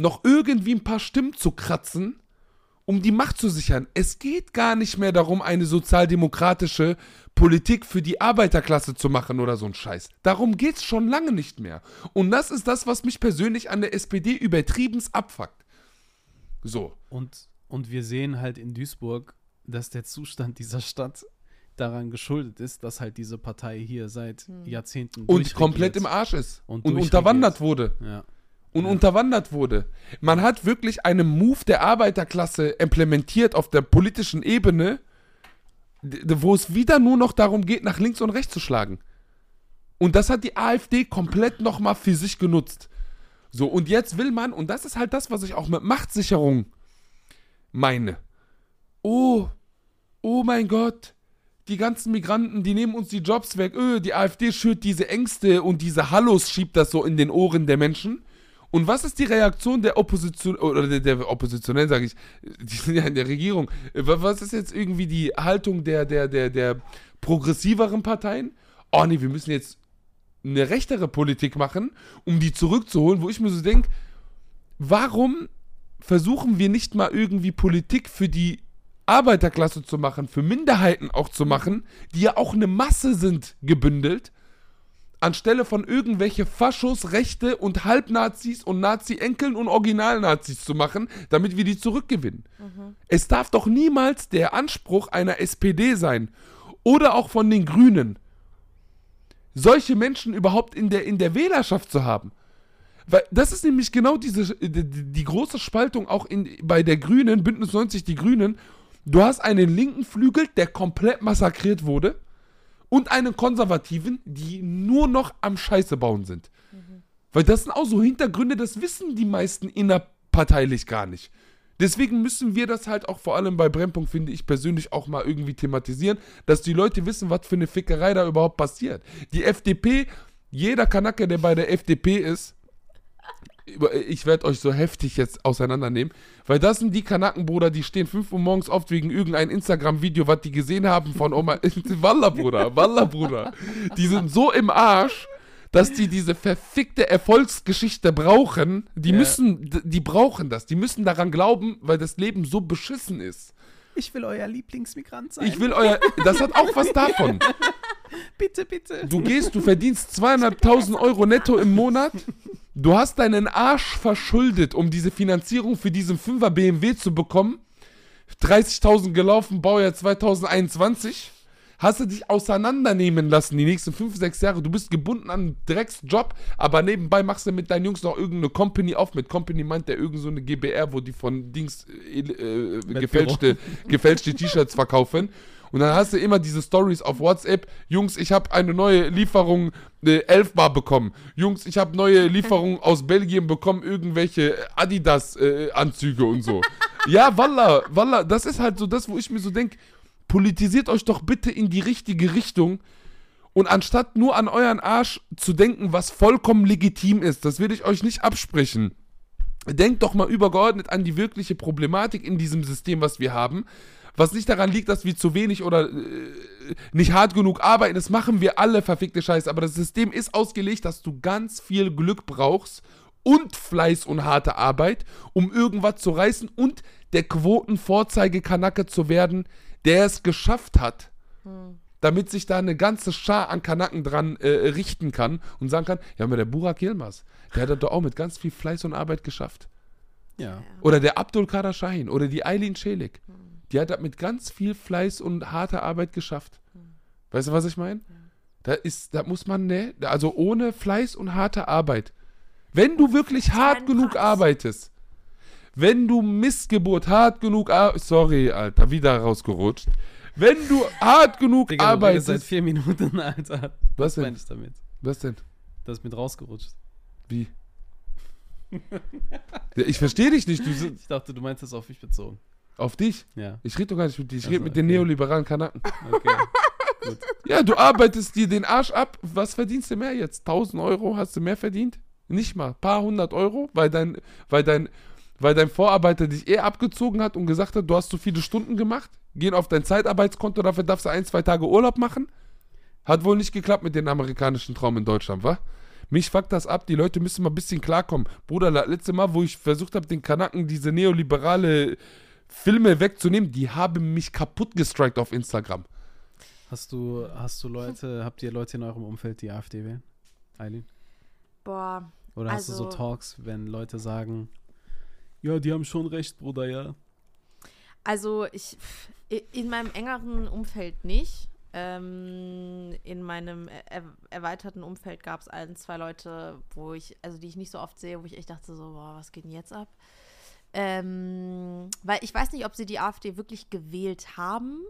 noch irgendwie ein paar Stimmen zu kratzen, um die Macht zu sichern? Es geht gar nicht mehr darum, eine sozialdemokratische Politik für die Arbeiterklasse zu machen oder so ein Scheiß. Darum geht's schon lange nicht mehr. Und das ist das, was mich persönlich an der SPD übertriebens abfuckt. So. Und, und wir sehen halt in Duisburg, dass der Zustand dieser Stadt daran geschuldet ist, dass halt diese Partei hier seit Hm. Jahrzehnten Und komplett im Arsch ist. Und Und, unterwandert wurde. Ja. Und Ja. unterwandert wurde. Man hat wirklich einen Move der Arbeiterklasse implementiert auf der politischen Ebene, wo es wieder nur noch darum geht, nach links und rechts zu schlagen. Und das hat die AfD komplett nochmal für sich genutzt. So, und jetzt will man, und das ist halt das, was ich auch mit Machtsicherung meine. Oh, oh mein Gott, die ganzen Migranten, die nehmen uns die Jobs weg. Öh, die AfD schürt diese Ängste und diese Hallos schiebt das so in den Ohren der Menschen. Und was ist die Reaktion der Opposition, oder der, der Oppositionellen, sage ich, die sind ja in der Regierung. Wa- Was ist jetzt irgendwie die Haltung der, der, der, der progressiveren Parteien? Oh nee, wir müssen jetzt eine rechtere Politik machen, um die zurückzuholen, wo ich mir so denke, warum versuchen wir nicht mal irgendwie Politik für die Arbeiterklasse zu machen, für Minderheiten auch zu machen, die ja auch eine Masse sind, gebündelt, anstelle von irgendwelche Faschos, Rechte und Halbnazis und Nazi-Enkeln und Originalnazis zu machen, damit wir die zurückgewinnen. Es darf doch niemals der Anspruch einer SPD sein oder auch von den Grünen, solche Menschen überhaupt in der, in der Wählerschaft zu haben. Weil das ist nämlich genau diese, die, die die große Spaltung auch in, bei der Grünen, Bündnis 90 die Grünen. Du hast einen linken Flügel, der komplett massakriert wurde und einen konservativen, die nur noch am Scheiße bauen sind. Weil das sind auch so Hintergründe, das wissen die meisten innerparteilich gar nicht. Deswegen müssen wir das halt auch vor allem bei Brennpunkt, finde ich persönlich, auch mal irgendwie thematisieren, dass die Leute wissen, was für eine Fickerei da überhaupt passiert. Die FDP, jeder Kanacke, der bei der FDP ist, ich werde euch so heftig jetzt auseinandernehmen, weil das sind die Kanaken, Bruder, die stehen 5 Uhr morgens auf wegen irgendein Instagram-Video, was die gesehen haben von Oma. [laughs] Wallah, Bruder, Wallah, Bruder. Die sind so im Arsch, dass die diese verfickte Erfolgsgeschichte brauchen. Die Ja. müssen, die brauchen das. Die müssen daran glauben, weil das Leben so beschissen ist. Ich will euer Lieblingsmigrant sein. Ich will euer, das hat auch was davon. [laughs] bitte, bitte. Du gehst, du verdienst zweieinhalbtausend Euro netto im Monat. Du hast deinen Arsch verschuldet, um diese Finanzierung für diesen 5er BMW zu bekommen. 30.000 gelaufen, Baujahr 2021. Hast du dich auseinandernehmen lassen die nächsten 5, 6 Jahre. Du bist gebunden an einen Drecksjob, aber nebenbei machst du mit deinen Jungs noch irgendeine Company auf. Mit Company meint der irgend so eine GBR, wo die von Dings äh, äh, gefälschte, gefälschte T-Shirts verkaufen. Und dann hast du immer diese Stories auf WhatsApp. Jungs, ich habe eine neue Lieferung äh, 11 Bar bekommen. Jungs, ich habe neue [laughs] Lieferungen aus Belgien bekommen, irgendwelche Adidas-Anzüge und so. ja, Wallah, Wallah, das ist halt so das, wo ich mir so denke, politisiert euch doch bitte in die richtige Richtung. Und anstatt nur an euren Arsch zu denken, was vollkommen legitim ist, das will ich euch nicht absprechen. Denkt doch mal übergeordnet an die wirkliche Problematik in diesem System, was wir haben. Was nicht daran liegt, dass wir zu wenig oder äh, nicht hart genug arbeiten. Das machen wir alle, verfickte Scheiße. Aber das System ist ausgelegt, dass du ganz viel Glück brauchst und Fleiß und harte Arbeit, um irgendwas zu reißen und der Quotenvorzeigekanacke zu werden, der es geschafft hat, damit sich da eine ganze Schar an Kanaken dran äh, richten kann und sagen kann, ja, aber der Burak Yilmaz, der hat das doch auch mit ganz viel Fleiß und Arbeit geschafft. Ja. Oder der Abdul Kader Shahin oder die Eileen Schelik. Die hat das mit ganz viel Fleiß und harter Arbeit geschafft. Weißt du, was ich meine? Da ist, da muss man, ne, also ohne Fleiß und harte Arbeit. Wenn du wirklich hart ein genug arbeitest, wenn du Missgeburt hart genug, sorry, Alter, wieder rausgerutscht. Wenn du hart genug Digga, du redest seit arbeitest, vier Minuten, [laughs] Alter. Was denn? meine ich damit? was denn? Das ist mit rausgerutscht. Wie? [laughs] ja, ich verstehe dich nicht, du Ich dachte, du meinst das auf mich bezogen. Auf dich. Ja, Ich rede doch gar nicht mit dir, ich Also, rede mit den okay. neoliberalen Kanaken. okay. [laughs] Ja, du arbeitest dir den Arsch ab. Was verdienst du mehr jetzt? 1000 Euro hast du mehr verdient? Nicht mal. Paar hundert Euro, weil dein, weil dein, weil dein Vorarbeiter dich eh abgezogen hat und gesagt hat, du hast zu viele Stunden gemacht. Gehen auf dein Zeitarbeitskonto, dafür darfst du ein, zwei Tage Urlaub machen. Hat wohl nicht geklappt mit dem amerikanischen Traum in Deutschland, wa? Mich fuckt das ab, die Leute müssen mal ein bisschen klarkommen. Bruder, letzte Mal, wo ich versucht habe, den Kanaken diese neoliberale Filme wegzunehmen, die haben mich kaputt gestrikt auf Instagram. Hast du, hast du Leute, habt ihr Leute in eurem Umfeld, die AfD wählen? Eileen? Boah, Oder hast du so Also- Talks, wenn Leute sagen, ja, die haben schon recht, Bruder, ja. Also ich in meinem engeren Umfeld nicht. Ähm, in meinem er erweiterten Umfeld gab es ein, zwei Leute, wo ich, also die ich nicht so oft sehe, wo ich echt dachte so, boah, was geht denn jetzt ab? Ähm, weil ich weiß nicht, ob sie die AfD wirklich gewählt haben,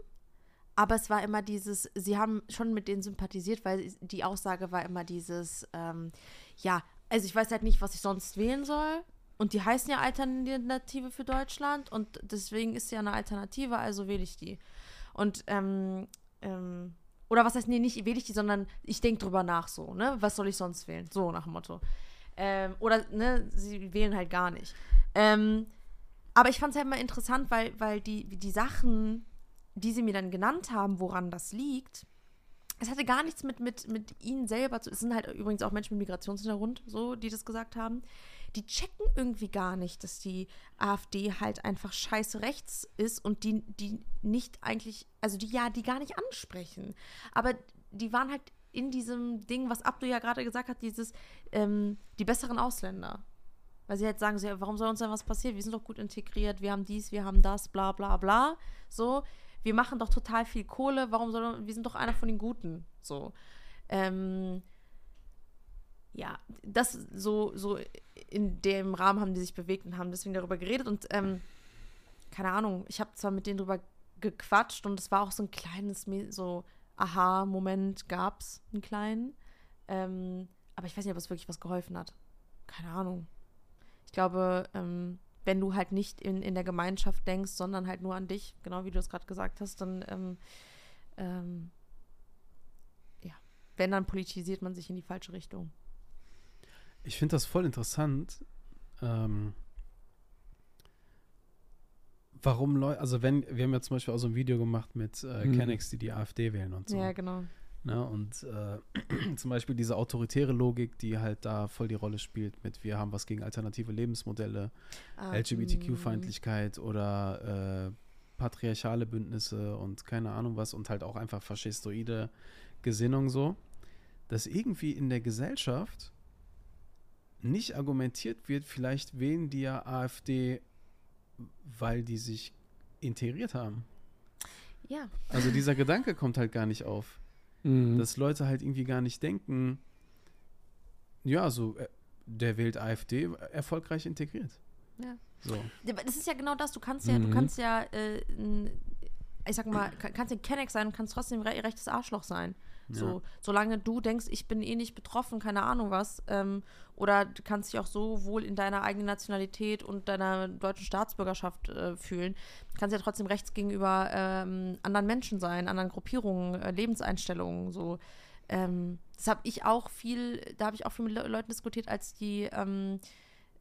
aber es war immer dieses, sie haben schon mit denen sympathisiert, weil die Aussage war immer dieses, ähm, ja, also ich weiß halt nicht, was ich sonst wählen soll. Und die heißen ja Alternative für Deutschland und deswegen ist ja eine Alternative, also wähle ich die. Und ähm, ähm, oder was heißt, nee, nicht wähle ich die, sondern ich denke drüber nach so, ne? Was soll ich sonst wählen? So nach dem Motto. Ähm, oder, ne, sie wählen halt gar nicht. Ähm, aber ich fand es halt mal interessant, weil, weil die, die Sachen, die sie mir dann genannt haben, woran das liegt, es hatte gar nichts mit, mit, mit ihnen selber zu. Es sind halt übrigens auch Menschen mit Migrationshintergrund, so, die das gesagt haben. Die checken irgendwie gar nicht, dass die AfD halt einfach scheiße rechts ist und die, die nicht eigentlich, also die ja, die gar nicht ansprechen. Aber die waren halt in diesem Ding, was Abdu ja gerade gesagt hat, dieses, ähm, die besseren Ausländer. Weil sie halt sagen, so, ja, warum soll uns denn was passieren? Wir sind doch gut integriert, wir haben dies, wir haben das, bla bla bla. So, wir machen doch total viel Kohle, warum soll wir sind doch einer von den Guten. So. Ähm, ja, das so, so in dem Rahmen haben die sich bewegt und haben deswegen darüber geredet und ähm, keine Ahnung, ich habe zwar mit denen drüber gequatscht und es war auch so ein kleines, so Aha-Moment gab's, einen kleinen. Ähm, aber ich weiß nicht, ob es wirklich was geholfen hat. Keine Ahnung. Ich glaube, ähm, wenn du halt nicht in, in der Gemeinschaft denkst, sondern halt nur an dich, genau wie du es gerade gesagt hast, dann, ähm, ähm, ja, wenn, dann politisiert man sich in die falsche Richtung. Ich finde das voll interessant. Ähm, warum Leute, also wenn, wir haben ja zum Beispiel auch so ein Video gemacht mit äh, Mhm. Kennex, die die AfD wählen und so. Ja, genau. Ne? Und äh, [clears throat] zum Beispiel diese autoritäre Logik, die halt da voll die Rolle spielt mit wir haben was gegen alternative Lebensmodelle, Ah, LGBTQ-Feindlichkeit oder äh, patriarchale Bündnisse und keine Ahnung was und halt auch einfach faschistoide Gesinnung so, dass irgendwie in der Gesellschaft nicht argumentiert wird, vielleicht wählen die ja AfD, weil die sich integriert haben. Ja, Also dieser Gedanke kommt halt gar nicht auf Mhm. dass Leute halt irgendwie gar nicht denken, ja, so, äh, der wählt AfD, erfolgreich integriert. Ja. So. Das ist ja genau das. Du kannst ja, du Mhm. kannst ja, äh, ich sag mal, ka- kannst ja Kenneck sein und kannst trotzdem re rechtes Arschloch sein. So, solange du denkst, ich bin eh nicht betroffen, keine Ahnung was, ähm, oder du kannst dich auch so wohl in deiner eigenen Nationalität und deiner deutschen Staatsbürgerschaft äh, fühlen, kannst ja trotzdem rechts gegenüber ähm, anderen Menschen sein, anderen Gruppierungen, äh, Lebenseinstellungen, so. Ähm, das habe ich auch viel, da habe ich auch viel mit Le Leuten diskutiert, als die ähm,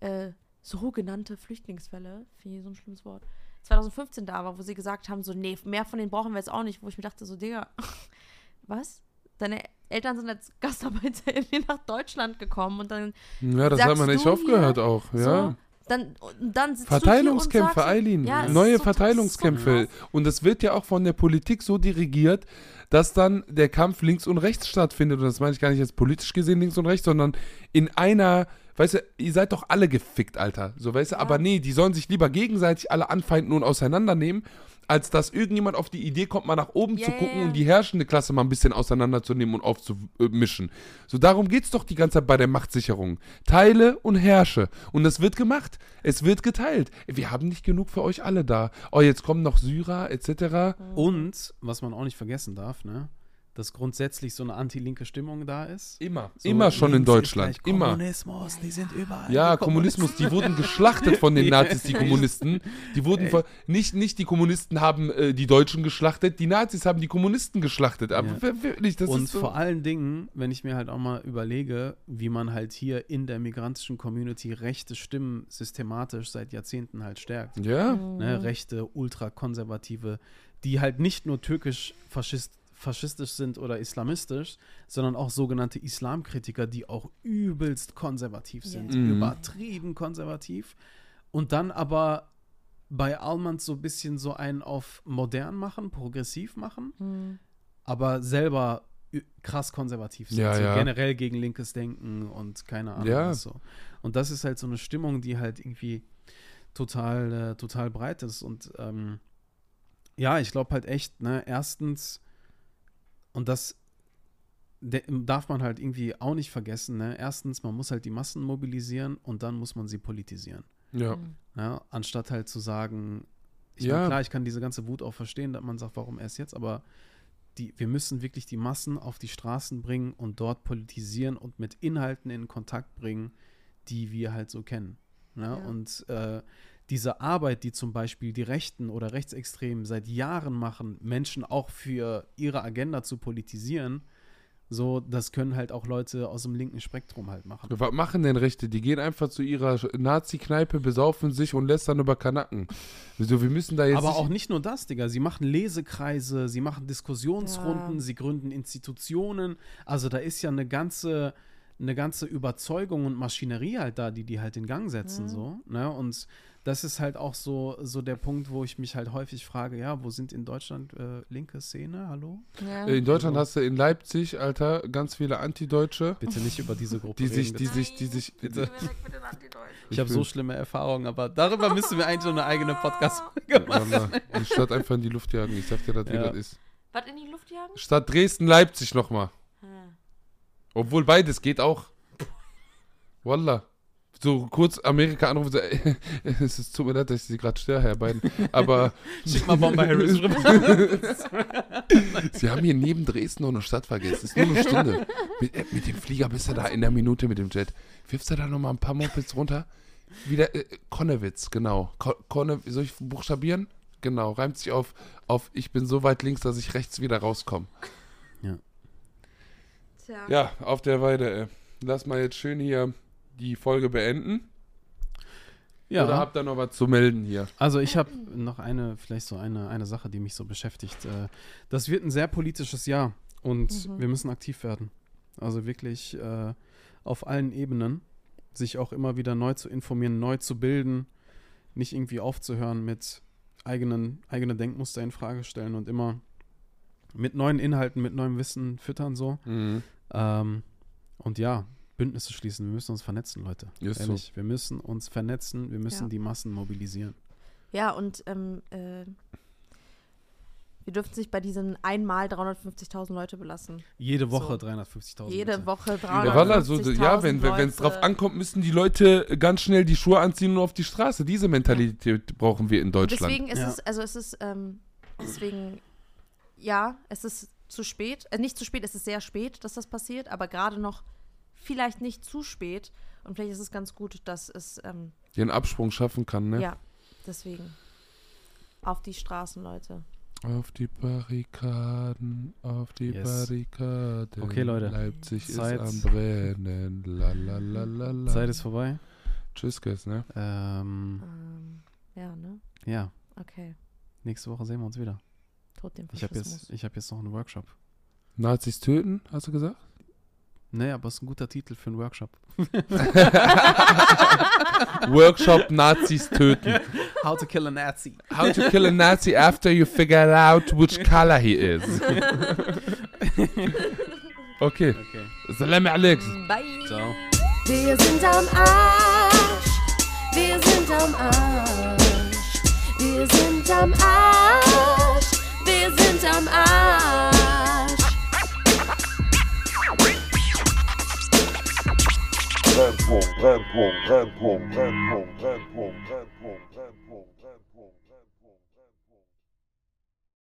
äh, sogenannte Flüchtlingswelle, finde ich so ein schlimmes Wort, 2015 da war, wo sie gesagt haben, so, nee, mehr von denen brauchen wir jetzt auch nicht, wo ich mir dachte, so, Digga, [laughs] was? Deine Eltern sind als Gastarbeiter [laughs] irgendwie nach Deutschland gekommen und dann Ja, das hat man echt du oft gehört auch. Ja. so, dann, dann Verteilungskämpfe, hier sagst, Eileen. Ja, es Neue so- Verteilungskämpfe. so und das wird ja auch von der Politik so dirigiert, dass dann der Kampf links und rechts stattfindet. Und das meine ich gar nicht jetzt politisch gesehen links und rechts, sondern in einer, weißt du, ihr seid doch alle gefickt, Alter. So, weißt du, Ja. aber nee, die sollen sich lieber gegenseitig alle anfeinden und auseinandernehmen, als dass irgendjemand auf die Idee kommt, mal nach oben Ja, zu gucken ja. und die herrschende Klasse mal ein bisschen auseinanderzunehmen und aufzumischen. So, darum geht's doch die ganze Zeit bei der Machtsicherung. Teile und herrsche. Und das wird gemacht. Es wird geteilt. Wir haben nicht genug für euch alle da. Oh, jetzt kommen noch Syrer, etc. Und, was man auch nicht vergessen darf, ne, dass grundsätzlich so eine anti-linke Stimmung da ist. Immer. So, Immer schon in Deutschland. Immer. Kommunismus, die sind überall. Ja, Kommunismus, die wurden geschlachtet von den. [laughs] Nazis, die Kommunisten. Die wurden von, nicht, nicht die Kommunisten haben äh, die Deutschen geschlachtet, die Nazis haben die Kommunisten geschlachtet. Aber Ja. wirklich, das und ist so. vor allen Dingen, wenn ich mir halt auch mal überlege, wie man halt hier in der migrantischen Community rechte Stimmen systematisch seit Jahrzehnten halt stärkt. Ja, Ne, rechte, ultrakonservative, die halt nicht nur türkisch faschist, faschistisch sind oder islamistisch, sondern auch sogenannte Islamkritiker, die auch übelst konservativ sind, Ja. Mhm. übertrieben konservativ. Und dann aber bei Almans so ein bisschen so einen auf modern machen, progressiv machen, Hm. aber selber krass konservativ sind. Ja, so ja. generell gegen linkes Denken und keine Ahnung Ja. was so. Und das ist halt so eine Stimmung, die halt irgendwie total, äh, total breit ist. Und ähm, ja, ich glaube halt echt, ne, erstens, und das darf man halt irgendwie auch nicht vergessen, ne? Erstens, man muss halt die Massen mobilisieren und dann muss man sie politisieren. ja. Ja, anstatt halt zu sagen, ich Ja. meine, klar, ich kann diese ganze Wut auch verstehen, dass man sagt, warum erst jetzt, aber die, wir müssen wirklich die Massen auf die Straßen bringen und dort politisieren und mit Inhalten in Kontakt bringen, die wir halt so kennen. Ja? Ja. Und äh, diese Arbeit, die zum Beispiel die Rechten oder Rechtsextremen seit Jahren machen, Menschen auch für ihre Agenda zu politisieren, so, das können halt auch Leute aus dem linken Spektrum halt machen. Was machen denn Rechte? Die gehen einfach zu ihrer Nazi-Kneipe, besaufen sich und lästern über Kanaken. Wieso, wir müssen da jetzt. Aber nicht- auch nicht nur das, Digga. Sie machen Lesekreise, sie machen Diskussionsrunden, Ja. sie gründen Institutionen. Also da ist ja eine ganze, eine ganze Überzeugung und Maschinerie halt da, die die halt in Gang setzen, so. Ne? Und das ist halt auch so, so der Punkt, wo ich mich halt häufig frage, ja, wo sind in Deutschland äh, linke Szene? Hallo? Ja. In Deutschland So. hast du in Leipzig, Alter, ganz viele Antideutsche, Bitte nicht über diese Gruppe die sich, reden. die sich, die sich. Bitte. Ich habe so schlimme Erfahrungen, aber darüber [laughs] müssen wir eigentlich so eine eigene Podcast-Folge machen. Wallah, Die Stadt einfach in die Luft jagen. Ich sag dir, das wie Ja. das ist. Was in die Luft jagen? Stadt Dresden, Leipzig nochmal. Hm. Obwohl beides geht auch. Wallah. So kurz Amerika anrufen, so, ey, [laughs] es ist tut mir leid, dass ich sie gerade störe, Herr Biden. Aber [laughs] Schick mal Bomber Harris [laughs] rüber. Sie haben hier neben Dresden noch eine Stadt vergessen. Es ist nur eine Stunde. mit, äh, mit dem Flieger bist du da in der Minute mit dem Jet. Wirfst du da nochmal ein paar Mopeds runter? Wieder, äh, Konnewitz, genau. Ko Konne, soll ich buchstabieren? Genau, reimt sich auf, auf ich bin so weit links, dass ich rechts wieder rauskomme. Tja. Ja, auf der Weide, ey. Lass mal jetzt schön hier die Folge beenden. Ja. Oder habt ihr noch was zu melden hier? Also ich habe noch eine, vielleicht so eine, eine Sache, die mich so beschäftigt. Äh, Das wird ein sehr politisches Jahr und Mhm. wir müssen aktiv werden. Also wirklich äh, auf allen Ebenen sich auch immer wieder neu zu informieren, neu zu bilden, nicht irgendwie aufzuhören mit eigenen eigene Denkmuster in Frage stellen und immer mit neuen Inhalten, mit neuem Wissen füttern so. Mhm. Ähm, und ja, Bündnisse schließen. Wir müssen uns vernetzen, Leute. Ist so. Ehrlich, wir müssen uns vernetzen, wir müssen Ja. die Massen mobilisieren. Ja, und ähm, äh, wir dürfen sich bei diesen einmal 350.000 Leute belassen. Jede Woche So. 350.000. Jede Leute. Woche Ja, Wallah, so, 350.000 ja, wenn es drauf ankommt, müssen die Leute ganz schnell die Schuhe anziehen und auf die Straße. Diese Mentalität brauchen wir in Deutschland. Deswegen ist Ja. es, also es ist, ähm, deswegen, ja, es ist zu spät. Äh, nicht zu spät, es ist sehr spät, dass das passiert, aber gerade noch vielleicht nicht zu spät. Und vielleicht ist es ganz gut, dass es, ähm, den Absprung schaffen kann, ne? ja, deswegen. Auf die Straßen, Leute. Auf die Barrikaden, auf die Yes. Barrikaden. Okay, Leute. Leipzig Zeit- ist am Brennen. La, la, la, la, la. Zeit ist vorbei. Tschüss, Guys, ne? Ähm, Ähm, ja, ne? ja, Okay. nächste Woche sehen wir uns wieder. Tot dem Ich habe Faschismus. jetzt, ich hab jetzt noch einen Workshop. Nazis töten, hast du gesagt? Nee, aber es ist ein guter Titel für einen Workshop. [laughs] Workshop Nazis töten. How to kill a Nazi. How to kill a Nazi after you figure out which color he is. [laughs] Okay. Okay. Salam alaikum. Bye. Ciao. Wir sind am Arsch. Wir sind am Arsch. Wir sind am Arsch. Wir sind am Arsch. Red Bull, Red Bull, Red Bull, Red Bull, Red Bull, Red Bull,